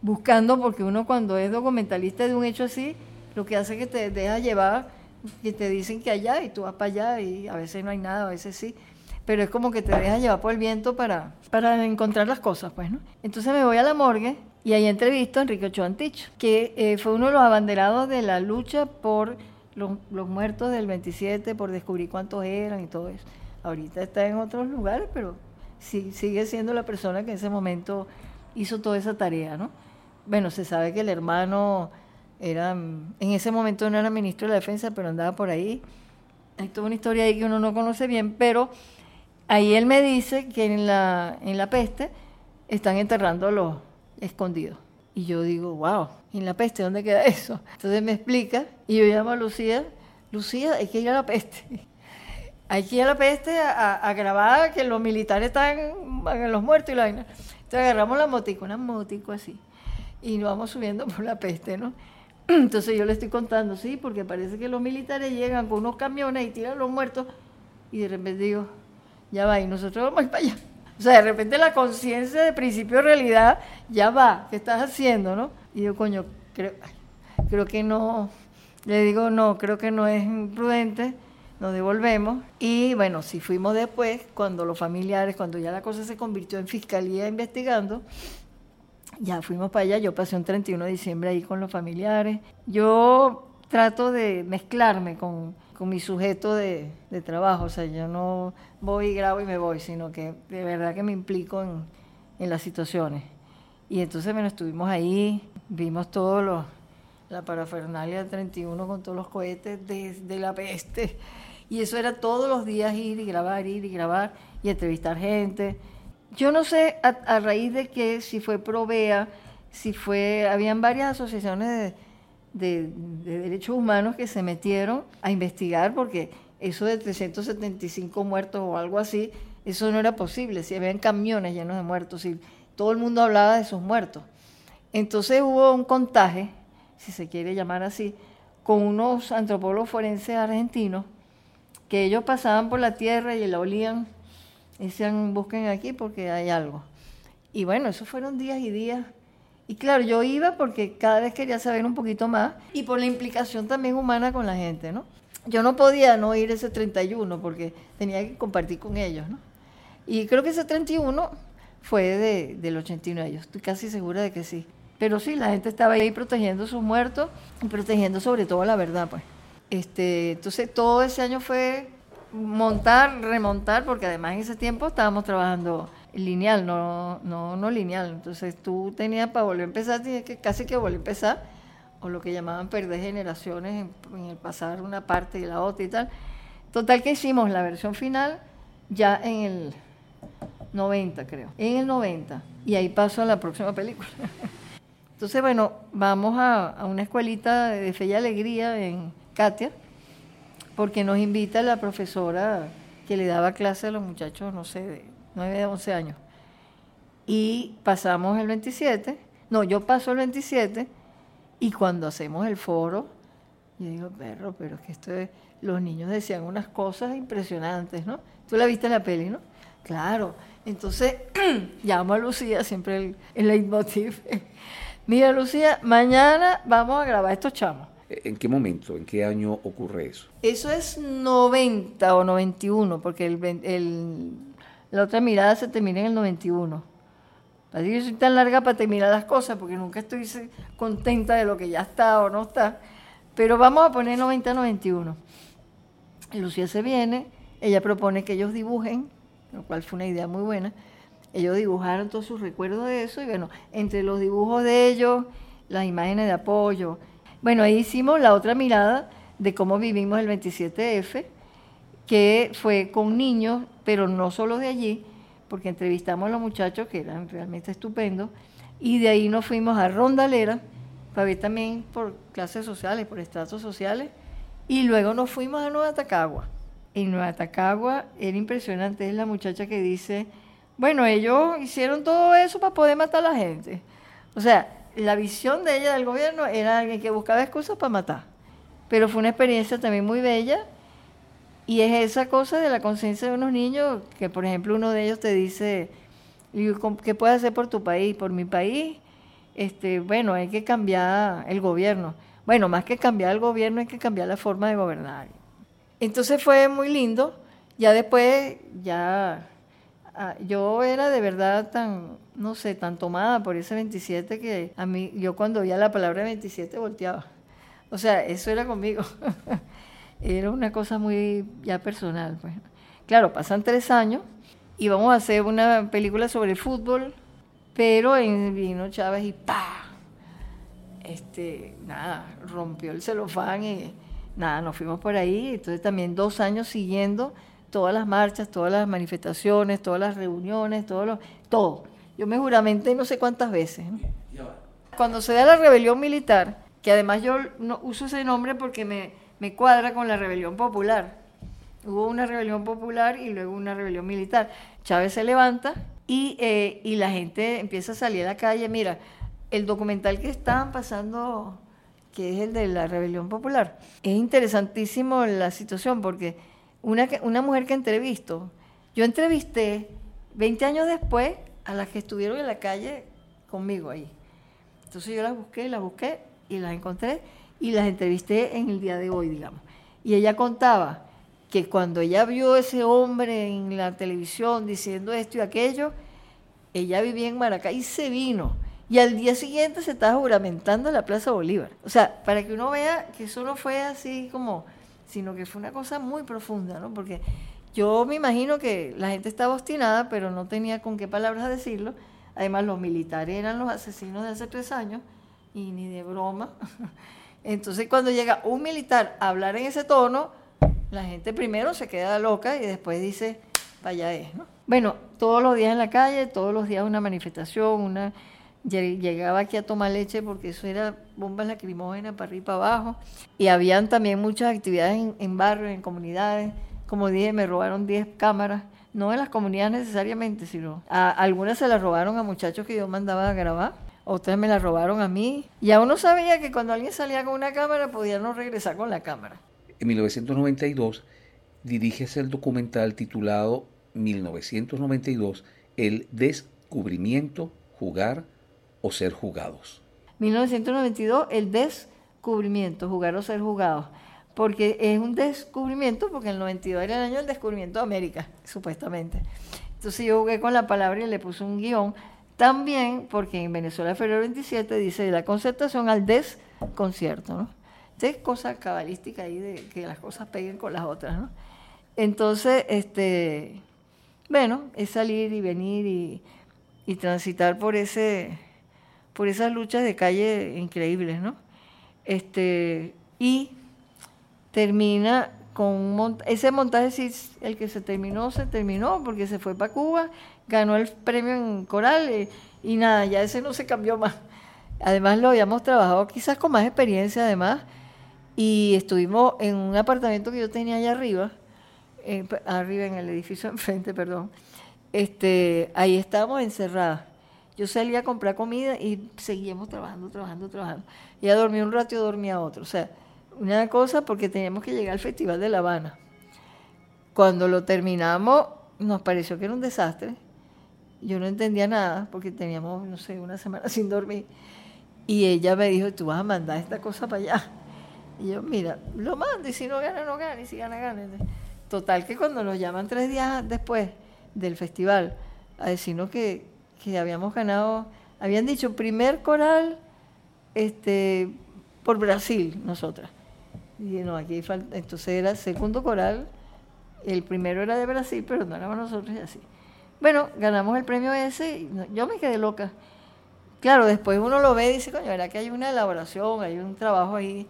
S1: buscando, porque uno cuando es documentalista de un hecho así, lo que hace es que te deja llevar, que te dicen que allá y tú vas para allá y a veces no hay nada, a veces sí, pero es como que te deja llevar por el viento para, para encontrar las cosas, pues, ¿no? Entonces me voy a la morgue y ahí entrevisto a Enrique Ochoa Antich, que eh, fue uno de los abanderados de la lucha por los, muertos del 27 por descubrir cuántos eran y todo eso. Ahorita está en otros lugares, pero sí, sigue siendo la persona que en ese momento hizo toda esa tarea, ¿no? Bueno, se sabe que el hermano era, en ese momento no era ministro de la defensa, pero andaba por ahí. Hay toda una historia ahí que uno no conoce bien, pero ahí él me dice que en la, en la peste están enterrando a los escondidos. Y yo digo, wow, en la peste, ¿dónde queda eso? Entonces me explica y yo llamo a Lucía, Lucía, hay que ir a la peste. Hay que ir a la peste a, grabar que los militares están en los muertos y la vaina. Entonces agarramos la motico, una motico así, y nos vamos subiendo por la peste, ¿no? Entonces yo le estoy contando, sí, porque parece que los militares llegan con unos camiones y tiran los muertos, y de repente digo, ya va, y nosotros vamos para allá. O sea, de repente la conciencia de principio de realidad ya va, ¿qué estás haciendo, no? Y yo, coño, creo, creo que no, le digo, no, creo que no es prudente, nos devolvemos. Y bueno, si fuimos después, cuando los familiares, cuando ya la cosa se convirtió en fiscalía investigando, ya fuimos para allá, yo pasé un 31 de diciembre ahí con los familiares. Yo trato de mezclarme con, con mi sujeto de, de, trabajo, o sea, yo no voy, grabo y me voy, sino que de verdad que me implico en, en las situaciones. Y entonces, bueno, estuvimos ahí, vimos todo lo, la parafernalia del 31 con todos los cohetes de, la peste. Y eso era todos los días ir y grabar, ir y grabar y entrevistar gente. Yo no sé a, raíz de qué, si fue Provea, si fue, habían varias asociaciones de, de, derechos humanos que se metieron a investigar porque eso de 375 muertos o algo así, eso no era posible, si habían camiones llenos de muertos, si todo el mundo hablaba de sus muertos. Entonces hubo un contaje, si se quiere llamar así, con unos antropólogos forenses argentinos que ellos pasaban por la tierra y la olían y decían, busquen aquí porque hay algo. Y bueno, esos fueron días y días. Y claro, yo iba porque cada vez quería saber un poquito más y por la implicación también humana con la gente, ¿no? Yo no podía no ir ese 31 porque tenía que compartir con ellos, ¿no? Y creo que ese 31 fue de, del 89, yo estoy casi segura de que sí. Pero sí, la gente estaba ahí protegiendo sus muertos y protegiendo sobre todo la verdad, pues. Este, entonces todo ese año fue montar, remontar, porque además en ese tiempo estábamos trabajando lineal, no, no, no lineal. Entonces tú tenías para volver a empezar, tienes que casi que volver a empezar, o lo que llamaban perder generaciones en, el pasar una parte y la otra y tal. Total que hicimos la versión final ya en el 90, creo. En el 90. Y ahí paso a la próxima película. Entonces, bueno, vamos a, una escuelita de fe y alegría en Katia, porque nos invita la profesora que le daba clase a los muchachos, no sé, de 9 a 11 años. Y pasamos el 27, no, yo paso el 27 y cuando hacemos el foro, yo digo, perro, pero es que esto es, los niños decían unas cosas impresionantes, ¿no? Tú la viste en la peli, ¿no? Claro. Entonces, llamo a Lucía, siempre el, el leitmotiv. Mira, Lucía, mañana vamos a grabar estos chamos.
S2: ¿En qué momento, en qué año ocurre eso?
S1: Eso es 90 o 91, porque el, el, la otra mirada se termina en el 91. Así que soy tan larga para terminar las cosas, porque nunca estoy contenta de lo que ya está o no está. Pero vamos a poner 90-91. Lucía se viene, ella propone que ellos dibujen, lo cual fue una idea muy buena. Ellos dibujaron todos sus recuerdos de eso y bueno, entre los dibujos de ellos, las imágenes de apoyo. Bueno, ahí hicimos la otra mirada de cómo vivimos el 27F, que fue con niños, pero no solo de allí, porque entrevistamos a los muchachos que eran realmente estupendos, y de ahí nos fuimos a Rondalera, para ver también por clases sociales, por estratos sociales, y luego nos fuimos a Nueva Tacagua. En Nueva Tacagua era impresionante, es la muchacha que dice, bueno, ellos hicieron todo eso para poder matar a la gente. O sea, la visión de ella del gobierno era alguien que buscaba excusas para matar. Pero fue una experiencia también muy bella y es esa cosa de la conciencia de unos niños que, por ejemplo, uno de ellos te dice, ¿qué puedes hacer por tu país? Por mi país, este, bueno, hay que cambiar el gobierno. Bueno, más que cambiar el gobierno, hay que cambiar la forma de gobernar. Entonces fue muy lindo. Ya después, ya, ah, yo era de verdad tan, no sé, tan tomada por ese 27 que a mí, yo cuando oía la palabra 27 volteaba. O sea, eso era conmigo. era una cosa muy ya personal. Pues. Claro, pasan tres años y vamos a hacer una película sobre el fútbol, pero en vino Chávez y ¡pa! Este, nada, rompió el celofán y nada, nos fuimos por ahí. Entonces también dos años siguiendo todas las marchas, todas las manifestaciones, todas las reuniones, todo lo, todo. Yo me juramenté no sé cuántas veces. Cuando se da la rebelión militar, que además yo no uso ese nombre porque me, me cuadra con la rebelión popular. Hubo una rebelión popular y luego una rebelión militar. Chávez se levanta y, eh, y la gente empieza a salir a la calle. Mira, el documental que estaban pasando, que es el de la rebelión popular, es interesantísimo la situación porque una, una mujer que entrevisto, yo entrevisté 20 años después a las que estuvieron en la calle conmigo ahí. Entonces yo las busqué, las busqué y las encontré y las entrevisté en el día de hoy, digamos. Y ella contaba que cuando ella vio ese hombre en la televisión diciendo esto y aquello, ella vivía en Maracay y se vino. Y al día siguiente se estaba juramentando en la Plaza Bolívar. O sea, para que uno vea que eso no fue así como, sino que fue una cosa muy profunda, ¿no? Porque yo me imagino que la gente estaba obstinada, pero no tenía con qué palabras decirlo. Además, los militares eran los asesinos de hace tres años y ni de broma. Entonces, cuando llega un militar a hablar en ese tono, la gente primero se queda loca y después dice, vaya es, ¿no? Bueno, todos los días en la calle, todos los días una manifestación, una llegaba aquí a tomar leche porque eso era bombas lacrimógenas para arriba y para abajo. Y habían también muchas actividades en, en barrios, en comunidades. Como dije, me robaron 10 cámaras no en las comunidades necesariamente, sino algunas se las robaron a muchachos que yo mandaba a grabar, otras me las robaron a mí. Ya uno sabía que cuando alguien salía con una cámara podía no regresar con la cámara.
S2: En 1992 diriges el documental titulado 1992, El descubrimiento, jugar o ser jugados.
S1: 1992, El descubrimiento, jugar o ser jugados porque es un descubrimiento, porque el 92 era el año del descubrimiento de América, supuestamente. Entonces yo jugué con la palabra y le puse un guion, también porque en Venezuela febrero 27 dice de la concertación al desconcierto, ¿no? Es cosa cabalística ahí de que las cosas peguen con las otras, ¿no? Entonces, este, bueno, es salir y venir y, y transitar por ese, por esas luchas de calle increíbles, ¿no? Este, y termina con un ese montaje, sí, el que se terminó, se terminó porque se fue para Cuba, ganó el premio en coral y, y nada, ya ese no se cambió más. Además lo habíamos trabajado quizás con más experiencia además y estuvimos en un apartamento que yo tenía allá arriba, arriba en el edificio enfrente, perdón. Este, ahí estábamos encerradas. Yo salía a comprar comida y seguíamos trabajando, trabajando, trabajando. Ya dormía un rato y dormía otro. O sea, una cosa porque teníamos que llegar al Festival de La Habana. Cuando lo terminamos, nos pareció que era un desastre. Yo no entendía nada porque teníamos, no sé, una semana sin dormir. Y ella me dijo, tú vas a mandar esta cosa para allá. Y yo, mira, lo mando y si no gana, no gana, y si gana, gana. Total que cuando nos llaman tres días después del festival a decirnos que, que habíamos ganado, habían dicho primer coral este, por Brasil, nosotras. Y no, aquí falta, entonces era segundo coral, el primero era de Brasil, pero no éramos nosotros y así. Bueno, ganamos el premio ese y yo me quedé loca. Claro, después uno lo ve y dice, coño, ¿verdad que hay una elaboración, hay un trabajo ahí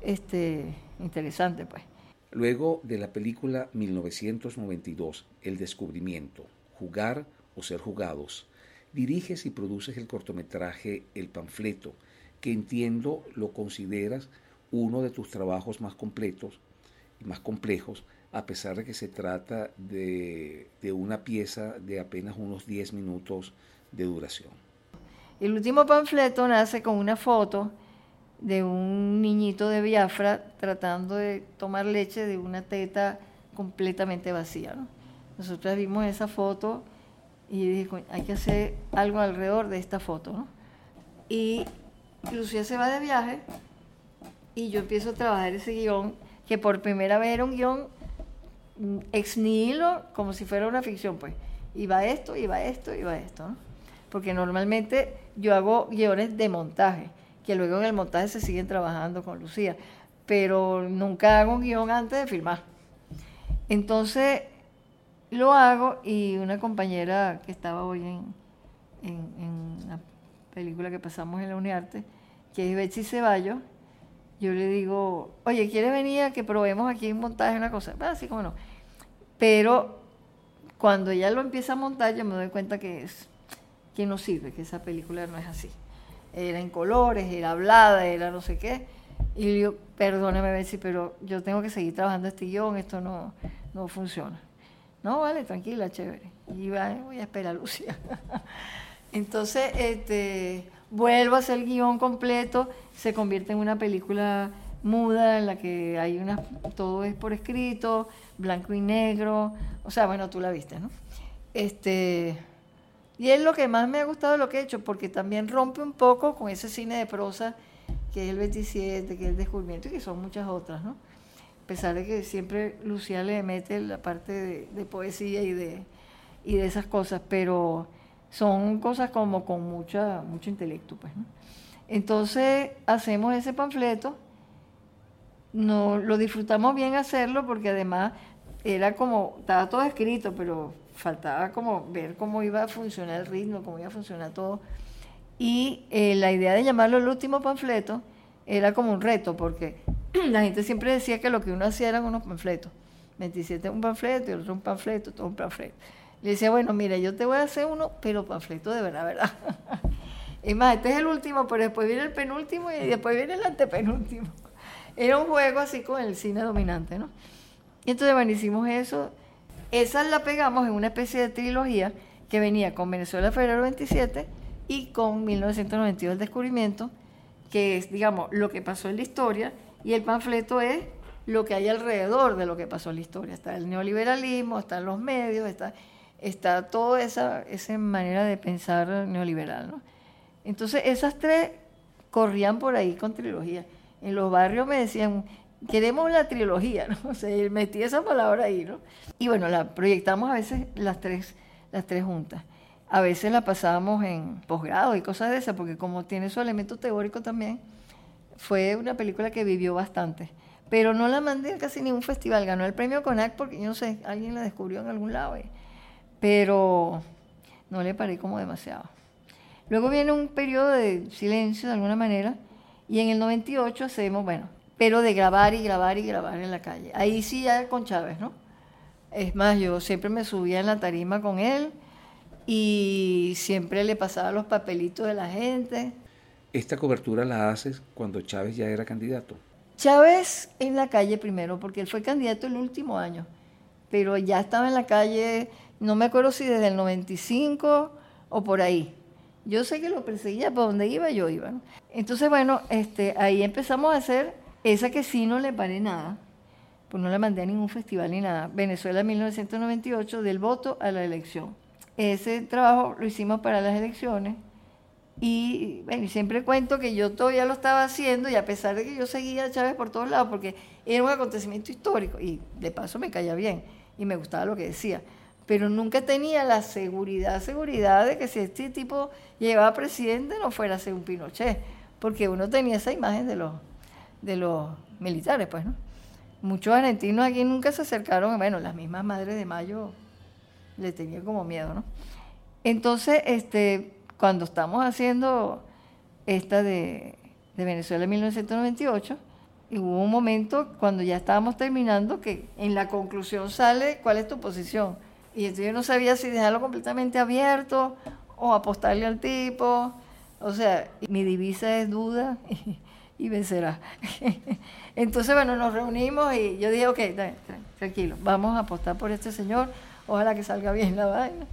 S1: este, interesante, pues.
S2: Luego de la película 1992, El descubrimiento, Jugar o ser jugados, diriges y produces el cortometraje El panfleto, que entiendo lo consideras uno de tus trabajos más completos y más complejos, a pesar de que se trata de, de una pieza de apenas unos 10 minutos de duración.
S1: El último panfleto nace con una foto de un niñito de Biafra tratando de tomar leche de una teta completamente vacía. ¿no? Nosotros vimos esa foto y dije, hay que hacer algo alrededor de esta foto. ¿no? Y Lucía se va de viaje y yo empiezo a trabajar ese guion, que por primera vez era un guion ex nihilo, como si fuera una ficción, pues. Va esto, va esto, va esto. Porque normalmente yo hago guiones de montaje que luego en el montaje se siguen trabajando con Lucía, pero nunca hago un guion antes de filmar. Entonces lo hago y una compañera que estaba hoy en, en, la película que pasamos en la UNIARTE, que es Betsy Ceballos, yo le digo, oye, ¿quieres venir a que probemos aquí un montaje una cosa? así como no. Pero cuando ella lo empieza a montar, yo me doy cuenta que es que no sirve, que esa película no es así era en colores, era hablada, era no sé qué. Y yo, perdóname, Betsy, pero yo tengo que seguir trabajando este guion, esto no, no funciona. No, vale, tranquila, chévere. Y voy a esperar a Lucia. Entonces, este, vuelvo a hacer el guion completo, se convierte en una película muda en la que hay una, todo es por escrito, blanco y negro, o sea, bueno, tú la viste, ¿no? Este, y es lo que más me ha gustado de lo que he hecho, porque también rompe un poco con ese cine de prosa que es el 27, que es el descubrimiento y que son muchas otras, ¿no? A pesar de que siempre Lucía le mete la parte de, poesía y de, y de esas cosas, pero son cosas como con mucha, mucho intelecto, pues, ¿no? Entonces hacemos ese panfleto, no, lo disfrutamos bien hacerlo porque además era como, estaba todo escrito, pero faltaba como ver cómo iba a funcionar el ritmo, cómo iba a funcionar todo. Y eh, la idea de llamarlo el último panfleto era como un reto, porque la gente siempre decía que lo que uno hacía eran unos panfletos. 27 un panfleto y otro un panfleto, todo un panfleto. Le decía, bueno, mira, yo te voy a hacer uno, pero panfleto de verdad, ¿verdad? es más, este es el último, pero después viene el penúltimo y después viene el antepenúltimo. Era un juego así con el cine dominante, ¿no? Y entonces, bueno, hicimos eso esa la pegamos en una especie de trilogía que venía con Venezuela Febrero 27 y con 1992 el descubrimiento, que es, digamos, lo que pasó en la historia, y el panfleto es lo que hay alrededor de lo que pasó en la historia. Está el neoliberalismo, están los medios, está, está toda esa, esa manera de pensar neoliberal. Entonces, esas tres corrían por ahí con trilogía. En los barrios me decían, queremos la trilogía, ¿no? O sea, metí esa palabra ahí, ¿no? Y bueno, la proyectamos a veces las tres, las tres juntas. A veces la pasábamos en posgrado y cosas de esas, porque como tiene su elemento teórico también, fue una película que vivió bastante. Pero no la mandé a casi ningún festival. Ganó el premio CONAC porque, yo no sé, alguien la descubrió en algún lado. Pero no le paré como demasiado. Luego viene un periodo de silencio, de alguna manera, Y en el 98 hacemos, bueno, pero de grabar y grabar y grabar en la calle. Ahí sí ya con Chávez, ¿no? Es más, yo siempre me subía en la tarima con él y siempre le pasaba los papelitos de la gente.
S2: ¿Esta cobertura la haces cuando Chávez ya era candidato?
S1: Chávez en la calle primero, porque él fue candidato el último año, pero ya estaba en la calle, no me acuerdo si desde el 95 o por ahí. Yo sé que lo perseguía, por donde iba yo iba. Entonces, bueno, este, ahí empezamos a hacer esa que sí no le paré nada, pues no la mandé a ningún festival ni nada. Venezuela 1998, del voto a la elección. Ese trabajo lo hicimos para las elecciones y bueno, siempre cuento que yo todavía lo estaba haciendo y a pesar de que yo seguía a Chávez por todos lados, porque era un acontecimiento histórico y de paso me caía bien y me gustaba lo que decía, pero nunca tenía la seguridad, seguridad de que si este tipo llegaba presidente no fuera a ser un Pinochet, porque uno tenía esa imagen de los, de los militares, pues, ¿no? Muchos argentinos aquí nunca se acercaron, bueno, las mismas madres de Mayo le tenían como miedo, ¿no? Entonces, este, cuando estamos haciendo esta de, de Venezuela en 1998, hubo un momento cuando ya estábamos terminando que en la conclusión sale cuál es tu posición. Y entonces yo no sabía si dejarlo completamente abierto o apostarle al tipo. O sea, mi divisa es duda y, vencerá. Entonces, bueno, nos reunimos y yo dije, ok, tranquilo, vamos a apostar por este señor, ojalá que salga bien la vaina.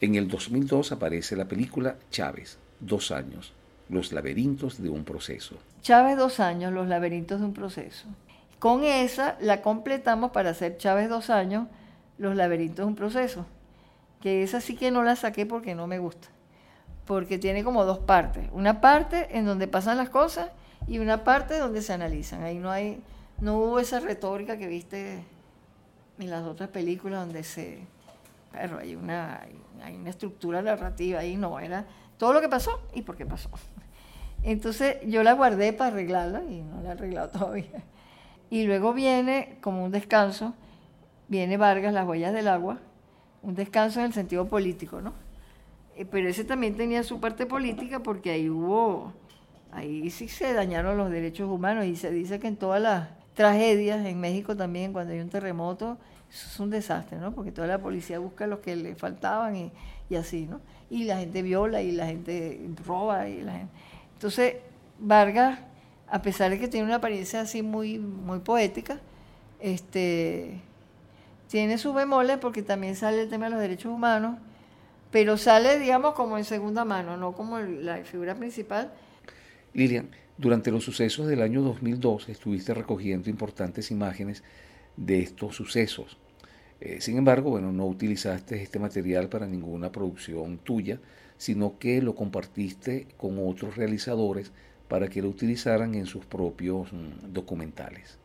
S2: En el 2002 aparece la película Chávez, dos años, los laberintos de un proceso.
S1: Chávez, dos años, los laberintos de un proceso. Con esa la completamos para hacer Chávez, dos años, los laberintos de un proceso. Que esa sí que no la saqué porque no me gusta. Porque tiene como dos partes. Una parte en donde pasan las cosas y una parte donde se analizan. Ahí no hay, no hubo esa retórica que viste en las otras películas donde se, pero hay una, hay una estructura narrativa ahí, no, era todo lo que pasó y por qué pasó. Entonces yo la guardé para arreglarla y no la he arreglado todavía. Y luego viene como un descanso, viene Vargas, Las huellas del agua, un descanso en el sentido político, ¿no? Eh, pero ese también tenía su parte política porque ahí hubo, ahí sí se dañaron los derechos humanos y se dice que en todas las tragedias, en México también, cuando hay un terremoto, eso es un desastre, ¿no? Porque toda la policía busca los que le faltaban y, y así, ¿no? Y la gente viola y la gente roba y la gente... Entonces, Vargas, a pesar de que tiene una apariencia así muy, muy poética, este, tiene sus bemoles porque también sale el tema de los derechos humanos, pero sale, digamos, como en segunda mano, no como la figura principal.
S2: Lilian, durante los sucesos del año 2002 estuviste recogiendo importantes imágenes de estos sucesos. Eh, sin embargo, bueno, no utilizaste este material para ninguna producción tuya, sino que lo compartiste con otros realizadores para que lo utilizaran en sus propios mm, documentales.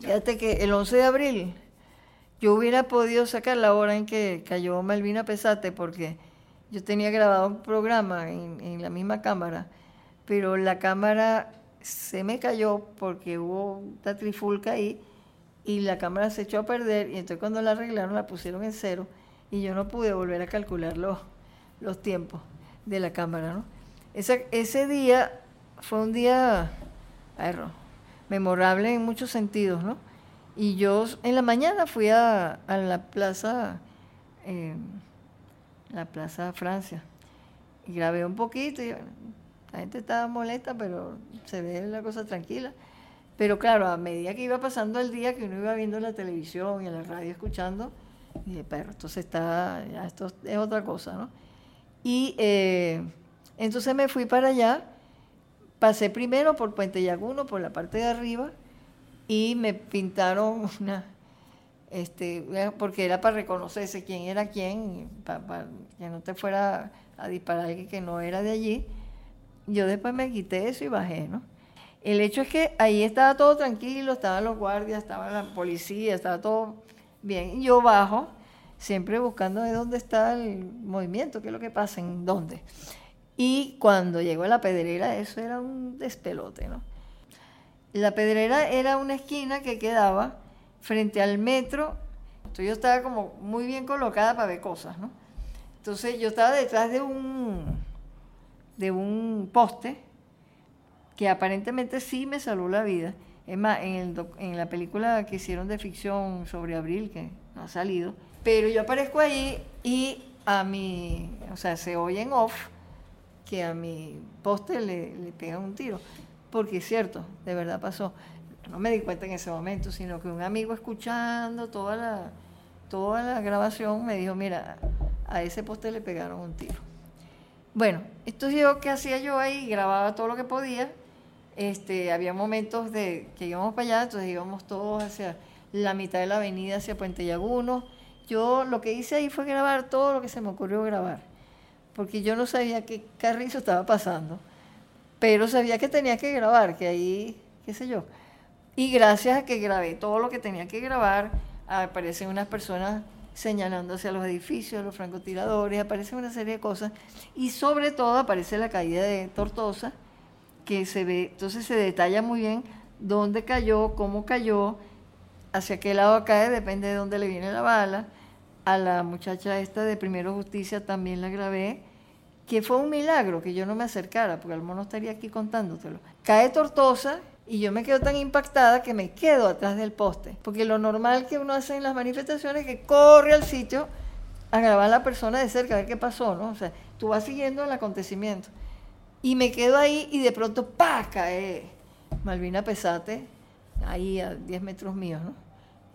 S1: Fíjate que el 11 de abril yo hubiera podido sacar la hora en que cayó Malvina Pesate porque yo tenía grabado un programa en, la misma cámara, pero la cámara se me cayó porque hubo una trifulca ahí y la cámara se echó a perder y entonces cuando la arreglaron la pusieron en cero y yo no pude volver a calcular los, los tiempos de la cámara. ¿no? Ese, ese día fue un día memorable en muchos sentidos, ¿no? Y yo en la mañana fui a, a la plaza, eh, la plaza Francia, y grabé un poquito y la gente estaba molesta, pero se ve la cosa tranquila. Pero claro, a medida que iba pasando el día, que uno iba viendo la televisión y en la radio escuchando, dije, pero entonces está, ya esto es otra cosa, ¿no? Y eh, entonces me fui para allá, pasé primero por Puente Yaguno, por la parte de arriba, y me pintaron una, este, porque era para reconocerse quién era quién, para, que no te fuera a disparar alguien que no era de allí. Yo después me quité eso y bajé, ¿no? El hecho es que ahí estaba todo tranquilo, estaban los guardias, estaba la policía, estaba todo bien. Yo bajo, siempre buscando de dónde está el movimiento, qué es lo que pasa, en dónde. Y cuando llegó a la pedrera, eso era un despelote, ¿no? La pedrera era una esquina que quedaba frente al metro. Entonces yo estaba como muy bien colocada para ver cosas, ¿no? Entonces yo estaba detrás de un, de un poste que aparentemente sí me salvó la vida. Es más, en, el en la película que hicieron de ficción sobre Abril, que no ha salido, pero yo aparezco ahí y a mi, o sea, se oye en off que a mi poste le, le pegan un tiro, porque es cierto, de verdad pasó. No me di cuenta en ese momento, sino que un amigo escuchando toda la, toda la grabación me dijo, mira, a ese poste le pegaron un tiro. Bueno, esto yo, ¿qué hacía yo ahí? Grababa todo lo que podía. Este, había momentos de que íbamos para allá, entonces íbamos todos hacia la mitad de la avenida, hacia Puente Llaguno. Yo lo que hice ahí fue grabar todo lo que se me ocurrió grabar, porque yo no sabía qué carrizo estaba pasando, pero sabía que tenía que grabar, que ahí, qué sé yo. Y gracias a que grabé todo lo que tenía que grabar, aparecen unas personas señalándose a los edificios, a los francotiradores, aparece una serie de cosas. Y sobre todo aparece la caída de Tortosa, que se ve, entonces se detalla muy bien dónde cayó, cómo cayó, hacia qué lado cae, depende de dónde le viene la bala. A la muchacha esta de Primero Justicia también la grabé, que fue un milagro que yo no me acercara, porque al mono estaría aquí contándotelo. Cae Tortosa y yo me quedo tan impactada que me quedo atrás del poste, porque lo normal que uno hace en las manifestaciones es que corre al sitio a grabar a la persona de cerca, a ver qué pasó, ¿no? O sea, tú vas siguiendo el acontecimiento. Y me quedo ahí y de pronto, ¡pah! cae Malvina Pesate, ahí a 10 metros míos, ¿no?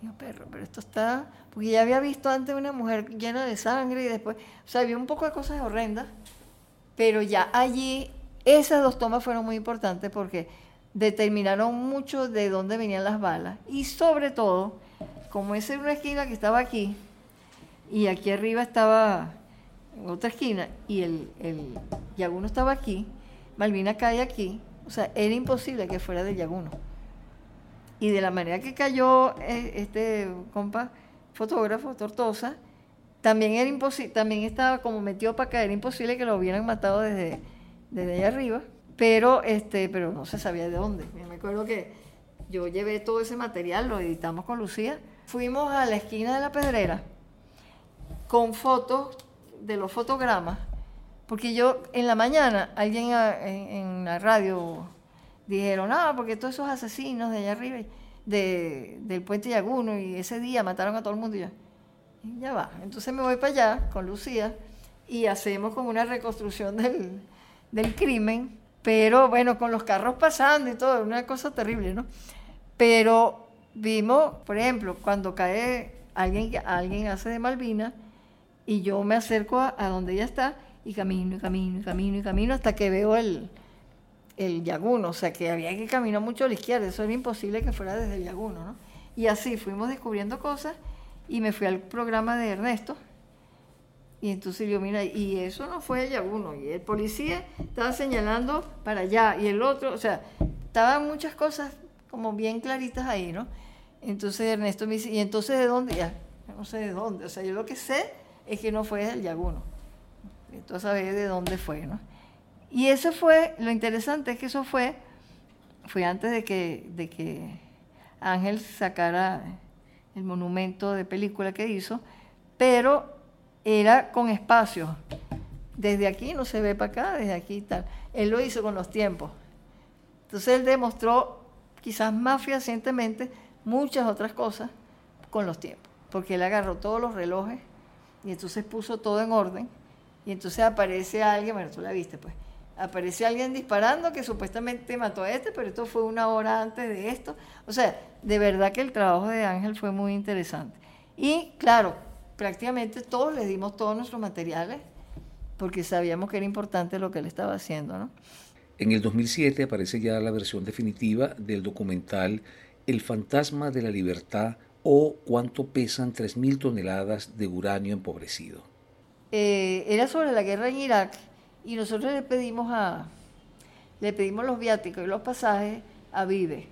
S1: Digo, perro, pero esto está... Porque ya había visto antes una mujer llena de sangre y después... O sea, había un poco de cosas horrendas, pero ya allí esas dos tomas fueron muy importantes porque determinaron mucho de dónde venían las balas y sobre todo, como esa era una esquina que estaba aquí y aquí arriba estaba otra esquina y el, el Yaguno estaba aquí, Malvina cae aquí, o sea, era imposible que fuera del Yaguno. Y de la manera que cayó eh, este compa fotógrafo, Tortosa, también era imposible, también estaba como metido para caer, imposible que lo hubieran matado desde, desde allá arriba pero este pero no se sabía de dónde. Me acuerdo que yo llevé todo ese material, lo editamos con Lucía, fuimos a la esquina de la pedrera con fotos de los fotogramas, porque yo en la mañana alguien en, la radio dijeron, ah, porque todos esos asesinos de allá arriba, de, del puente Yaguno, y ese día mataron a todo el mundo. Y ya, ya va. Entonces me voy para allá con Lucía y hacemos como una reconstrucción del, del crimen pero bueno, con los carros pasando y todo, una cosa terrible, ¿no? Pero vimos, por ejemplo, cuando cae alguien, alguien hace de Malvina y yo me acerco a, donde ella está y camino y camino y camino y camino hasta que veo el, el Yaguno, o sea que había que caminar mucho a la izquierda, eso era imposible que fuera desde el Yaguno, ¿no? Y así fuimos descubriendo cosas y me fui al programa de Ernesto, y entonces yo, mira, y eso no fue ella uno, y el policía estaba señalando para allá, y el otro, o sea, estaban muchas cosas como bien claritas ahí, ¿no? Entonces Ernesto me dice, ¿y entonces de dónde? Ya, no sé de dónde, o sea, yo lo que sé es que no fue del Yaguno. Entonces saber de dónde fue, ¿no? Y eso fue, lo interesante es que eso fue, fue antes de que, de que Ángel sacara el monumento de película que hizo, pero era con espacio. Desde aquí no se ve para acá, desde aquí tal. Él lo hizo con los tiempos. Entonces él demostró, quizás más fehacientemente, muchas otras cosas con los tiempos. Porque él agarró todos los relojes y entonces puso todo en orden. Y entonces aparece alguien, bueno, tú la viste pues, aparece alguien disparando que supuestamente mató a este, pero esto fue una hora antes de esto. O sea, de verdad que el trabajo de Ángel fue muy interesante. Y claro, prácticamente todos le dimos todos nuestros materiales porque sabíamos que era importante lo que él estaba haciendo. ¿no?
S2: En el 2007 aparece ya la versión definitiva del documental El fantasma de la libertad o cuánto pesan 3.000 toneladas de uranio empobrecido.
S1: Eh, era sobre la guerra en Irak y nosotros le pedimos a le pedimos los viáticos y los pasajes a Vive.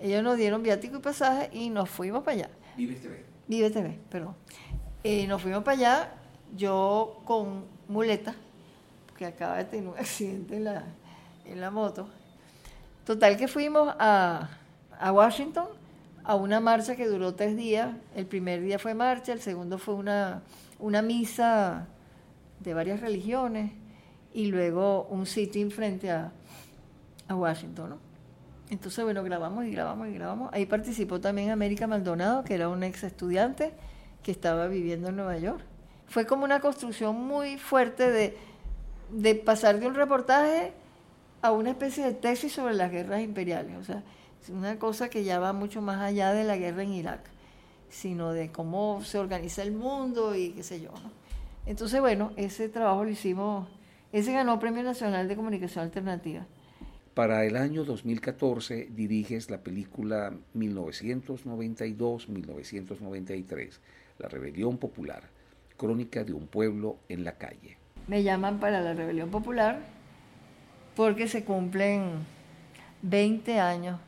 S1: Ellos nos dieron viático y pasaje y nos fuimos para allá.
S2: Vive TV.
S1: Vive TV, perdón. Eh, nos fuimos para allá, yo con muleta, porque acaba de tener un accidente en la, en la moto. Total que fuimos a, a Washington a una marcha que duró tres días. El primer día fue marcha, el segundo fue una, una misa de varias religiones y luego un sitio frente a, a Washington, ¿no? Entonces, bueno, grabamos y grabamos y grabamos. Ahí participó también América Maldonado, que era un ex estudiante que estaba viviendo en Nueva York. Fue como una construcción muy fuerte de, de pasar de un reportaje a una especie de tesis sobre las guerras imperiales. O sea, es una cosa que ya va mucho más allá de la guerra en Irak, sino de cómo se organiza el mundo y qué sé yo. ¿no? Entonces, bueno, ese trabajo lo hicimos, ese ganó Premio Nacional de Comunicación Alternativa.
S2: Para el año 2014 diriges la película 1992-1993, La Rebelión Popular, crónica de un pueblo en la calle.
S1: Me llaman para la Rebelión Popular porque se cumplen 20 años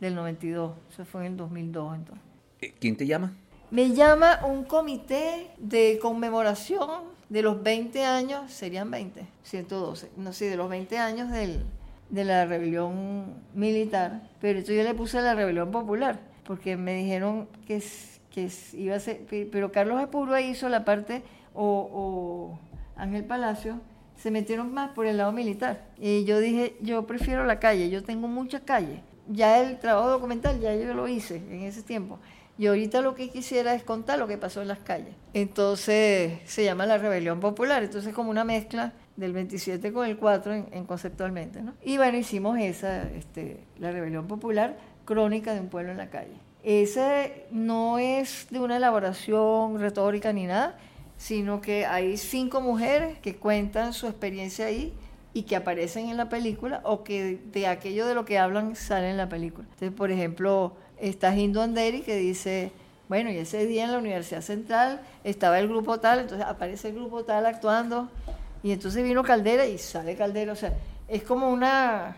S1: del 92, eso fue en el 2002 entonces.
S2: Eh, ¿Quién te llama?
S1: Me llama un comité de conmemoración de los 20 años, serían 20, 112, no sé, de los 20 años del, de la rebelión militar, pero yo le puse la rebelión popular, porque me dijeron que, que iba a ser, pero Carlos Epurua hizo la parte, o, o Ángel Palacio, se metieron más por el lado militar. Y yo dije, yo prefiero la calle, yo tengo mucha calle. Ya el trabajo documental, ya yo lo hice en ese tiempo. Y ahorita lo que quisiera es contar lo que pasó en las calles. Entonces se llama la rebelión popular. Entonces como una mezcla del 27 con el 4 en, conceptualmente. ¿no? Y bueno, hicimos esa, este, la rebelión popular, crónica de un pueblo en la calle. Ese no es de una elaboración retórica ni nada, sino que hay cinco mujeres que cuentan su experiencia ahí y que aparecen en la película o que de aquello de lo que hablan sale en la película. Entonces, por ejemplo, está Hindu Anderi que dice, bueno, y ese día en la Universidad Central estaba el grupo tal, entonces aparece el grupo tal actuando, y entonces vino Caldera y sale Caldera, o sea, es como una,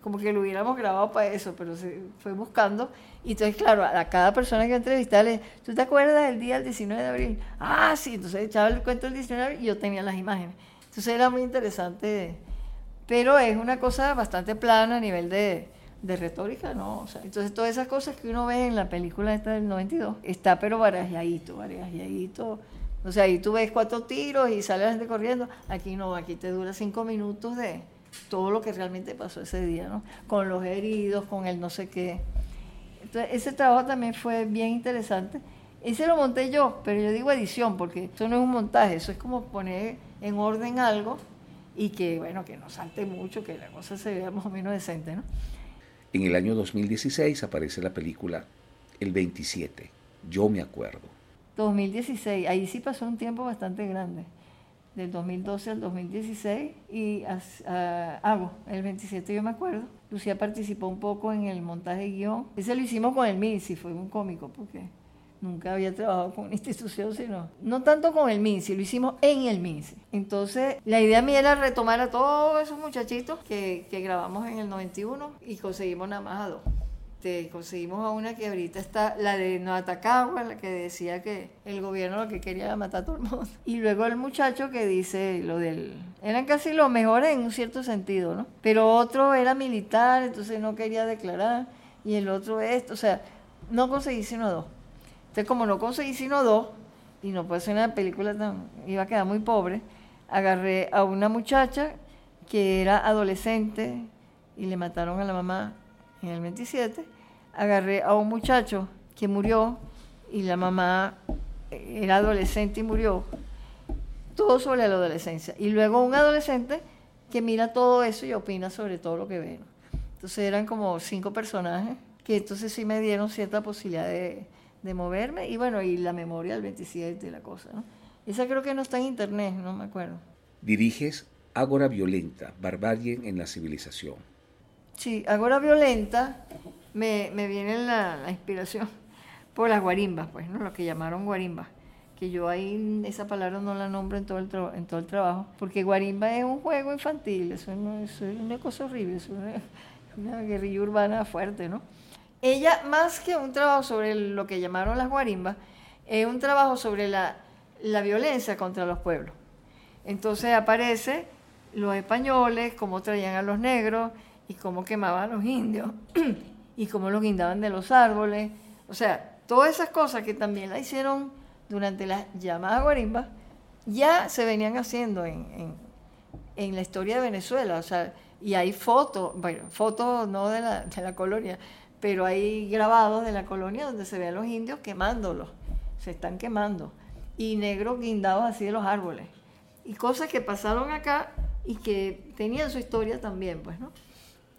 S1: como que lo hubiéramos grabado para eso, pero se fue buscando, y entonces, claro, a cada persona que entrevistarle, ¿tú te acuerdas del día del 19 de abril? Ah, sí, entonces echaba el cuento del 19 de abril y yo tenía las imágenes. Entonces era muy interesante, pero es una cosa bastante plana a nivel de, de retórica, ¿no? O sea, entonces todas esas cosas que uno ve en la película esta del 92, está pero barajeadito, barajeadito. O sea, ahí tú ves cuatro tiros y sale la gente corriendo. Aquí no, aquí te dura cinco minutos de todo lo que realmente pasó ese día, ¿no? Con los heridos, con el no sé qué. Entonces, ese trabajo también fue bien interesante. Ese lo monté yo, pero yo digo edición, porque eso no es un montaje, eso es como poner en orden algo y que, bueno, que no salte mucho, que la cosa se vea más o menos decente, ¿no?
S2: En el año 2016 aparece la película El 27, Yo me acuerdo.
S1: 2016, ahí sí pasó un tiempo bastante grande, del 2012 al 2016, y hago, el 27 yo me acuerdo. Lucía participó un poco en el montaje guion. Ese lo hicimos con el MINSI, fue un cómico, porque nunca había trabajado con una institución, sino no tanto con el MINSI, lo hicimos en el MINSI. Entonces, la idea mía era retomar a todos esos muchachitos que, grabamos en el 91 y conseguimos nada más a dos. Conseguimos a una que ahorita está, la de Noatacagua, la que decía que el gobierno lo que quería era matar a todo el mundo. Y luego el muchacho que dice lo del... Eran casi los mejores en un cierto sentido, ¿no? Pero otro era militar, entonces no quería declarar. Y el otro esto, o sea, no conseguí sino dos. Entonces, como no conseguí sino dos, y no puede ser una película tan, iba a quedar muy pobre, agarré a una muchacha que era adolescente y le mataron a la mamá en el 27, agarré a un muchacho que murió y la mamá era adolescente y murió, todo sobre la adolescencia, y luego un adolescente que mira todo eso y opina sobre todo lo que ve. Entonces eran como cinco personajes que entonces sí me dieron cierta posibilidad de, de moverme y bueno, y la memoria del 27 de la cosa. ¿no? Esa creo que no está en internet, no me acuerdo.
S2: Diriges Ágora Violenta, Barbarie en la Civilización.
S1: Sí, Ágora Violenta me, me viene la, la, inspiración por las guarimbas, pues, ¿no? Lo que llamaron guarimbas. Que yo ahí esa palabra no la nombro en todo el, en todo el trabajo, porque guarimba es un juego infantil, eso, no, es una cosa horrible, es una, una guerrilla urbana fuerte, ¿no? Ella, más que un trabajo sobre lo que llamaron las guarimbas, es un trabajo sobre la, violencia contra los pueblos. Entonces aparece los españoles, cómo traían a los negros y cómo quemaban a los indios y cómo los guindaban de los árboles. O sea, todas esas cosas que también la hicieron durante las llamadas guarimbas, ya se venían haciendo en, en, en la historia de Venezuela. O sea, Y hay fotos, bueno, fotos no de la, de la colonia, pero hay grabados de la colonia donde se ve a los indios quemándolos, se están quemando, y negros guindados así de los árboles. Y cosas que pasaron acá y que tenían su historia también, pues, ¿no?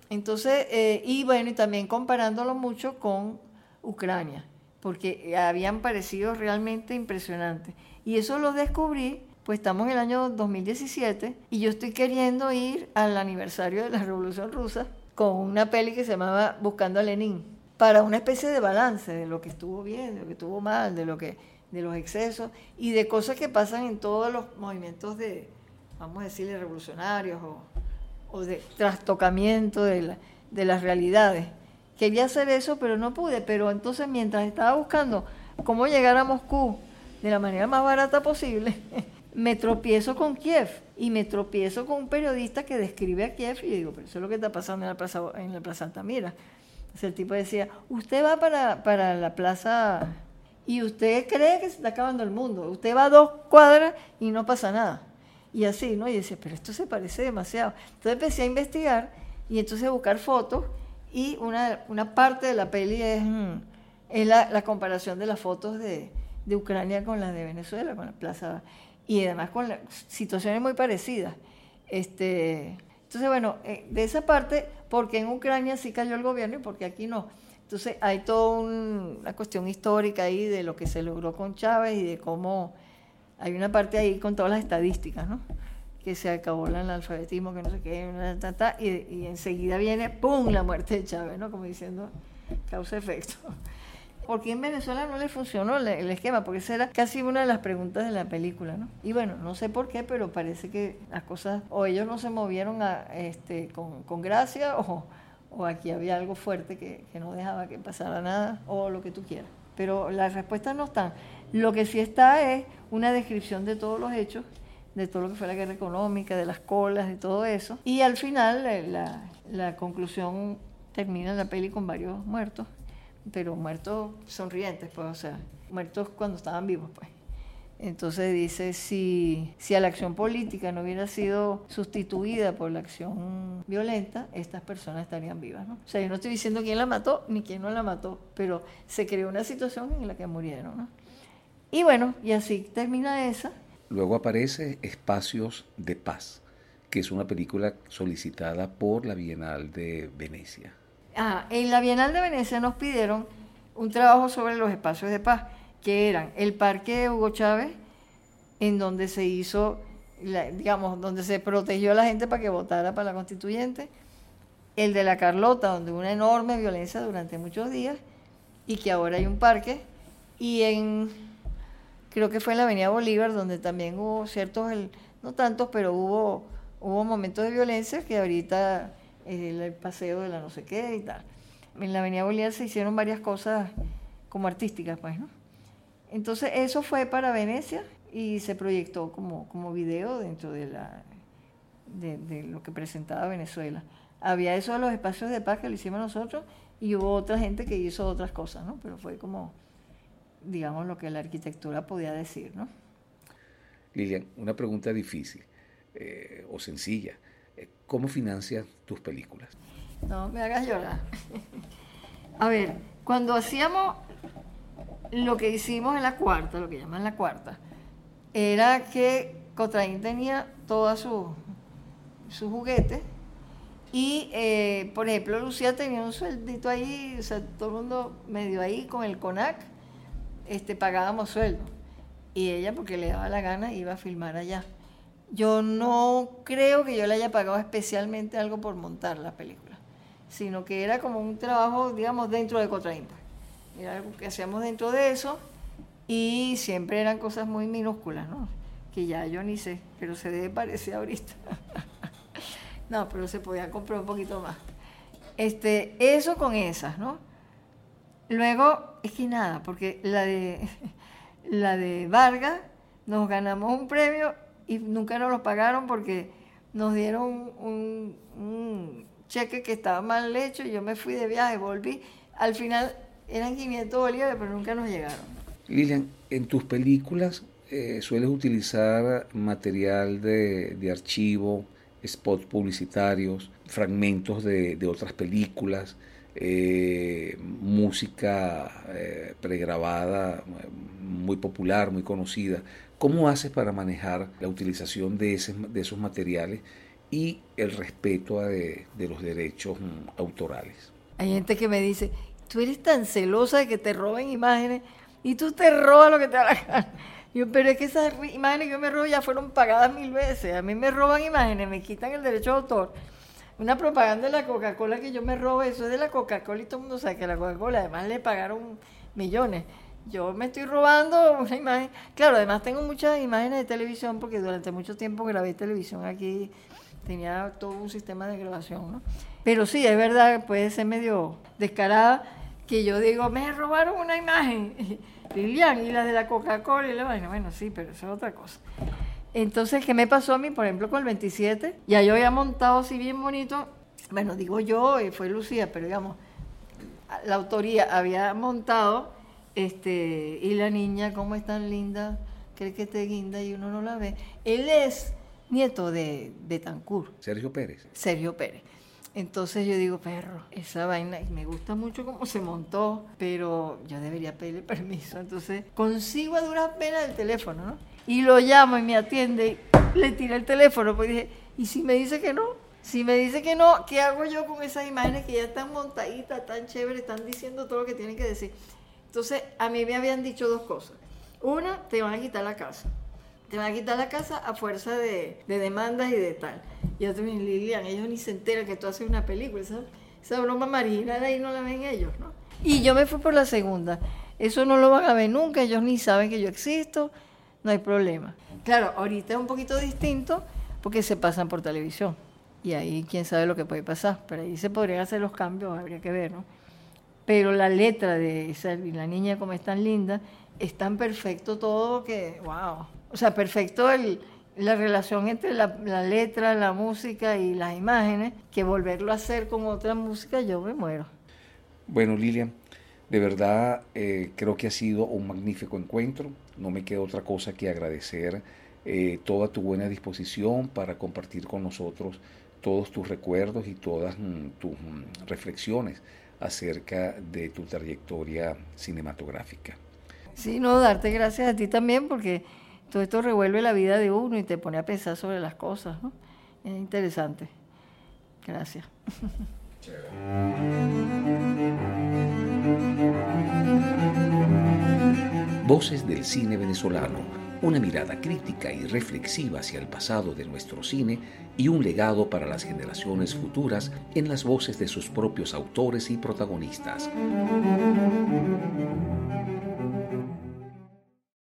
S1: Entonces, eh, y bueno, y también comparándolo mucho con Ucrania, porque habían parecido realmente impresionantes. Y eso lo descubrí, pues estamos en el año 2017 y yo estoy queriendo ir al aniversario de la Revolución Rusa con una peli que se llamaba Buscando a Lenin, para una especie de balance de lo que estuvo bien, de lo que estuvo mal, de lo que de los excesos y de cosas que pasan en todos los movimientos de, vamos a decirle, revolucionarios o, de trastocamiento de, de las realidades. Quería hacer eso, pero no pude. Pero entonces, mientras estaba buscando cómo llegar a Moscú de la manera más barata posible, me tropiezo con Kiev y me tropiezo con un periodista que describe a Kiev y digo, pero eso es lo que está pasando en la Plaza, en la plaza Altamira. Entonces el tipo decía, usted va para, para la plaza y usted cree que se está acabando el mundo. Usted va a dos cuadras y no pasa nada. Y así, ¿no? Y dice, pero esto se parece demasiado. Entonces empecé a investigar y entonces a buscar fotos y una, una parte de la peli es, mm, es la, la comparación de las fotos de, de Ucrania con las de Venezuela, con la plaza y además con situaciones muy parecidas. Este, entonces, bueno, eh, de esa parte, porque en Ucrania sí cayó el gobierno y porque aquí no. Entonces, hay toda una cuestión histórica ahí de lo que se logró con Chávez y de cómo hay una parte ahí con todas las estadísticas, ¿no? Que se acabó el analfabetismo, que no sé qué, y, y enseguida viene, ¡pum!, la muerte de Chávez, ¿no? Como diciendo, causa-efecto. ¿Por en Venezuela no le funcionó el, esquema? Porque esa era casi una de las preguntas de la película, ¿no? Y bueno, no sé por qué, pero parece que las cosas, o ellos no se movieron a, este, con, gracia, o, o, aquí había algo fuerte que, que no dejaba que pasara nada, o lo que tú quieras. Pero las respuestas no están. Lo que sí está es una descripción de todos los hechos, de todo lo que fue la guerra económica, de las colas, de todo eso. Y al final eh, la, la conclusión termina la peli con varios muertos pero muertos sonrientes, pues, o sea, muertos cuando estaban vivos, pues. Entonces dice, si, si a la acción política no hubiera sido sustituida por la acción violenta, estas personas estarían vivas. ¿no? O sea, yo no estoy diciendo quién la mató ni quién no la mató, pero se creó una situación en la que murieron. ¿no? Y bueno, y así termina esa.
S2: Luego aparece Espacios de Paz, que es una película solicitada por la Bienal de Venecia.
S1: En la Bienal de Venecia nos pidieron un trabajo sobre los espacios de paz, que eran el Parque de Hugo Chávez, en donde se hizo, digamos, donde se protegió a la gente para que votara para la constituyente, el de la Carlota, donde hubo una enorme violencia durante muchos días, y que ahora hay un parque, y en, creo que fue en la Avenida Bolívar, donde también hubo ciertos, no tantos, pero hubo, hubo momentos de violencia que ahorita el, paseo de la no sé qué y tal. En la Avenida Bolívar se hicieron varias cosas como artísticas, pues, ¿no? Entonces eso fue para Venecia y se proyectó como, como video dentro de, la, de, lo que presentaba Venezuela. Había eso de los espacios de paz que lo hicimos nosotros y hubo otra gente que hizo otras cosas, ¿no? Pero fue como, digamos, lo que la arquitectura podía decir, ¿no?
S2: Lilian, una pregunta difícil eh, o sencilla. ¿Cómo financias tus películas?
S1: No me hagas llorar. A ver, cuando hacíamos lo que hicimos en la cuarta, lo que llaman la cuarta, era que Cotraín tenía todos sus su juguetes y, eh, por ejemplo, Lucía tenía un sueldito ahí, o sea, todo el mundo medio ahí con el CONAC, este, pagábamos sueldo. Y ella, porque le daba la gana, iba a filmar allá yo no creo que yo le haya pagado especialmente algo por montar la película, sino que era como un trabajo, digamos, dentro de. Pues. Era algo que hacíamos dentro de eso y siempre eran cosas muy minúsculas, ¿no? Que ya yo ni sé, pero se debe parecer ahorita. no, pero se podía comprar un poquito más. Este, eso con esas, ¿no? Luego, es que nada, porque la de, la de Vargas nos ganamos un premio y nunca nos lo pagaron porque nos dieron un, cheque que estaba mal hecho yo me fui de viaje, volví. Al final eran 500 bolívares, pero nunca nos llegaron.
S2: Lilian, en tus películas eh, sueles utilizar material de, archivo spots publicitarios, fragmentos de, otras películas, eh, música eh, pregrabada muy popular, muy conocida. ¿Cómo haces para manejar la utilización de, esos materiales y el respeto de, los derechos mm, autorales?
S1: Hay gente que me dice, tú eres tan celosa de que te roben imágenes y tú te robas lo que te da la. Yo, pero es que esas imágenes que yo me robo ya fueron pagadas mil veces. A mí me roban imágenes, me quitan el derecho de autor. Una propaganda de la Coca-Cola que yo me robo, eso es de la Coca-Cola y todo el mundo sabe que la Coca-Cola además le pagaron millones. Yo me estoy robando una imagen. Claro, además tengo muchas imágenes de televisión porque durante mucho tiempo grabé televisión aquí. Tenía todo un sistema de grabación, ¿no? Pero sí, es verdad, puede ser medio descarada que yo digo, me robaron una imagen. Lilian, y la de la Coca-Cola, y la bueno, bueno, sí, pero eso es otra cosa. Entonces, ¿qué me pasó a mí, por ejemplo, con el 27? Ya yo había montado así bien bonito, bueno, digo yo, y fue Lucía, pero digamos, la autoría había montado, este, y la niña, ¿cómo es tan linda? Cree que te guinda y uno no la ve. Él es nieto de Betancourt.
S2: Sergio Pérez.
S1: Sergio Pérez. Entonces yo digo, perro, esa vaina, y me gusta mucho cómo se montó, pero yo debería pedirle permiso. Entonces consigo a duras penas el teléfono, ¿no? Y lo llamo y me atiende y le tiré el teléfono, pues dije, ¿y si me dice que no? Si me dice que no, ¿qué hago yo con esas imágenes que ya están montaditas, tan chéveres, están diciendo todo lo que tienen que decir? Entonces, a mí me habían dicho dos cosas. Una, te van a quitar la casa. Te van a quitar la casa a fuerza de, de demandas y de tal. Y otros me Lilian, ellos ni se enteran que tú haces una película, esa, esa broma marginal ahí no la ven ellos, ¿no? Y yo me fui por la segunda. Eso no lo van a ver nunca, ellos ni saben que yo existo, no hay problema. Claro, ahorita es un poquito distinto porque se pasan por televisión. Y ahí quién sabe lo que puede pasar. Pero ahí se podrían hacer los cambios, habría que ver, ¿no? Pero la letra de y la niña como es tan linda, es tan perfecto todo que, wow. O sea, perfecto el, la relación entre la, letra, la música y las imágenes, que volverlo a hacer con otra música, yo me muero.
S2: Bueno, Lilian, de verdad eh, creo que ha sido un magnífico encuentro. No me queda otra cosa que agradecer eh, toda tu buena disposición para compartir con nosotros todos tus recuerdos y todas mm, tus mm, reflexiones acerca de tu trayectoria cinematográfica.
S1: Sí, no, darte gracias a ti también porque todo esto revuelve la vida de uno y te pone a pensar sobre las cosas, ¿no? Es interesante. Gracias.
S2: Voces del cine venezolano, una mirada crítica y reflexiva hacia el pasado de nuestro cine y un legado para las generaciones futuras en las voces de sus propios autores y protagonistas.